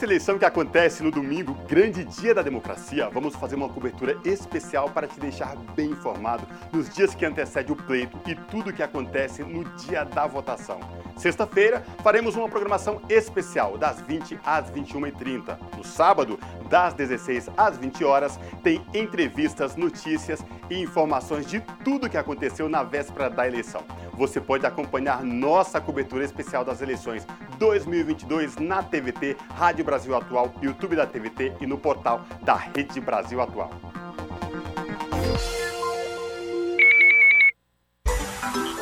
Speaker 16: Nesta eleição que acontece no domingo, grande dia da democracia, vamos fazer uma cobertura especial para te deixar bem informado nos dias que antecede o pleito e tudo o que acontece no dia da votação. Sexta-feira, faremos uma programação especial das 20 às 21h30. No sábado, das 16 às 20 horas, tem entrevistas, notícias e informações de tudo o que aconteceu na véspera da eleição. Você pode acompanhar nossa cobertura especial das eleições 2022 na TVT, Rádio Brasil Atual, YouTube da TVT e no portal da Rede Brasil Atual.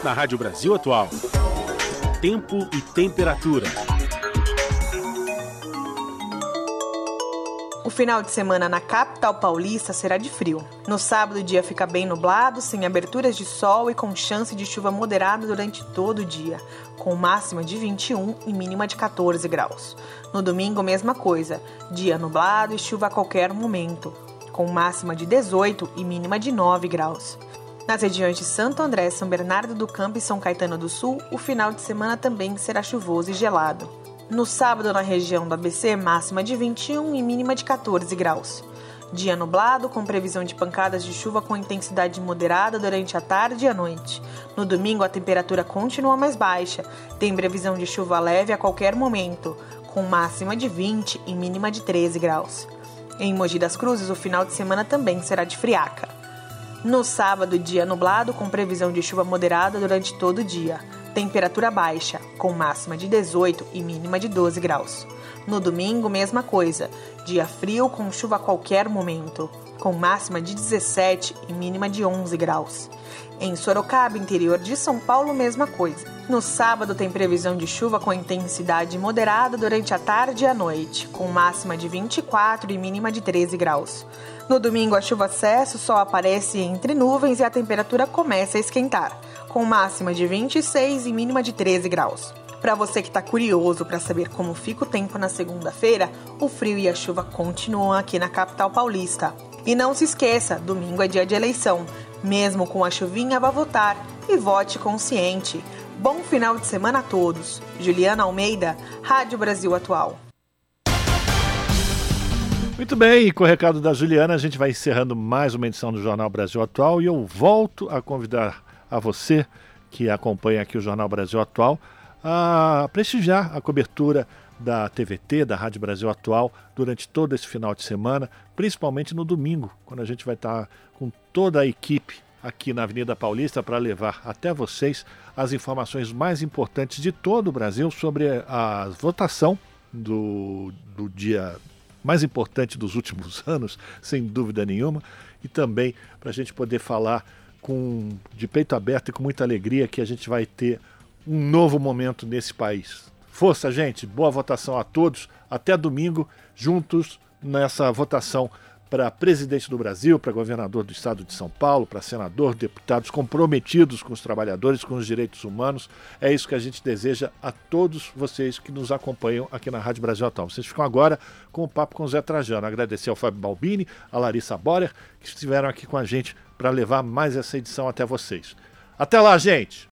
Speaker 2: Na Rádio Brasil Atual, tempo e temperatura.
Speaker 4: O final de semana na capital paulista será de frio. No sábado, o dia fica bem nublado, sem aberturas de sol e com chance de chuva moderada durante todo o dia, com máxima de 21 e mínima de 14 graus. No domingo, mesma coisa, dia nublado e chuva a qualquer momento, com máxima de 18 e mínima de 9 graus. Nas regiões de Santo André, São Bernardo do Campo e São Caetano do Sul, o final de semana também será chuvoso e gelado. No sábado, na região do ABC, máxima de 21 e mínima de 14 graus. Dia nublado, com previsão de pancadas de chuva com intensidade moderada durante a tarde e a noite. No domingo, a temperatura continua mais baixa, tem previsão de chuva leve a qualquer momento, com máxima de 20 e mínima de 13 graus. Em Mogi das Cruzes, o final de semana também será de friaca. No sábado, dia nublado, com previsão de chuva moderada durante todo o dia temperatura baixa, com máxima de 18 e mínima de 12 graus. No domingo, mesma coisa, dia frio com chuva a qualquer momento. com máxima de 17 e mínima de 11 graus. Em Sorocaba, interior de São Paulo, mesma coisa. No sábado tem previsão de chuva com intensidade moderada durante a tarde e a noite, com máxima de 24 e mínima de 13 graus. No domingo a chuva cessa, o sol aparece entre nuvens e a temperatura começa a esquentar, com máxima de 26 e mínima de 13 graus. Para você que está curioso para saber como fica o tempo na segunda-feira, o frio e a chuva continuam aqui na capital paulista. E não se esqueça, domingo é dia de eleição. Mesmo com a chuvinha, vá votar e vote consciente. Bom final de semana a todos. Juliana Almeida, Rádio Brasil Atual.
Speaker 1: Muito bem, e com o recado da Juliana, a gente vai encerrando mais uma edição do Jornal Brasil Atual e eu volto a convidar a você que acompanha aqui o Jornal Brasil Atual a prestigiar a cobertura da TVT, da Rádio Brasil Atual, durante todo esse final de semana, principalmente no domingo, quando a gente vai estar com toda a equipe aqui na Avenida Paulista para levar até vocês as informações mais importantes de todo o Brasil sobre a votação do, do dia mais importante dos últimos anos, sem dúvida nenhuma, e também para a gente poder falar com de peito aberto e com muita alegria que a gente vai ter um novo momento nesse país. Força, gente, boa votação a todos. Até domingo, juntos nessa votação para presidente do Brasil, para governador do estado de São Paulo, para senador, deputados comprometidos com os trabalhadores, com os direitos humanos. É isso que a gente deseja a todos vocês que nos acompanham aqui na Rádio Brasil Atual. Vocês ficam agora com o papo com o Zé Trajano. Agradecer ao Fábio Balbini, a Larissa Borer, que estiveram aqui com a gente para levar mais essa edição até vocês. Até lá, gente!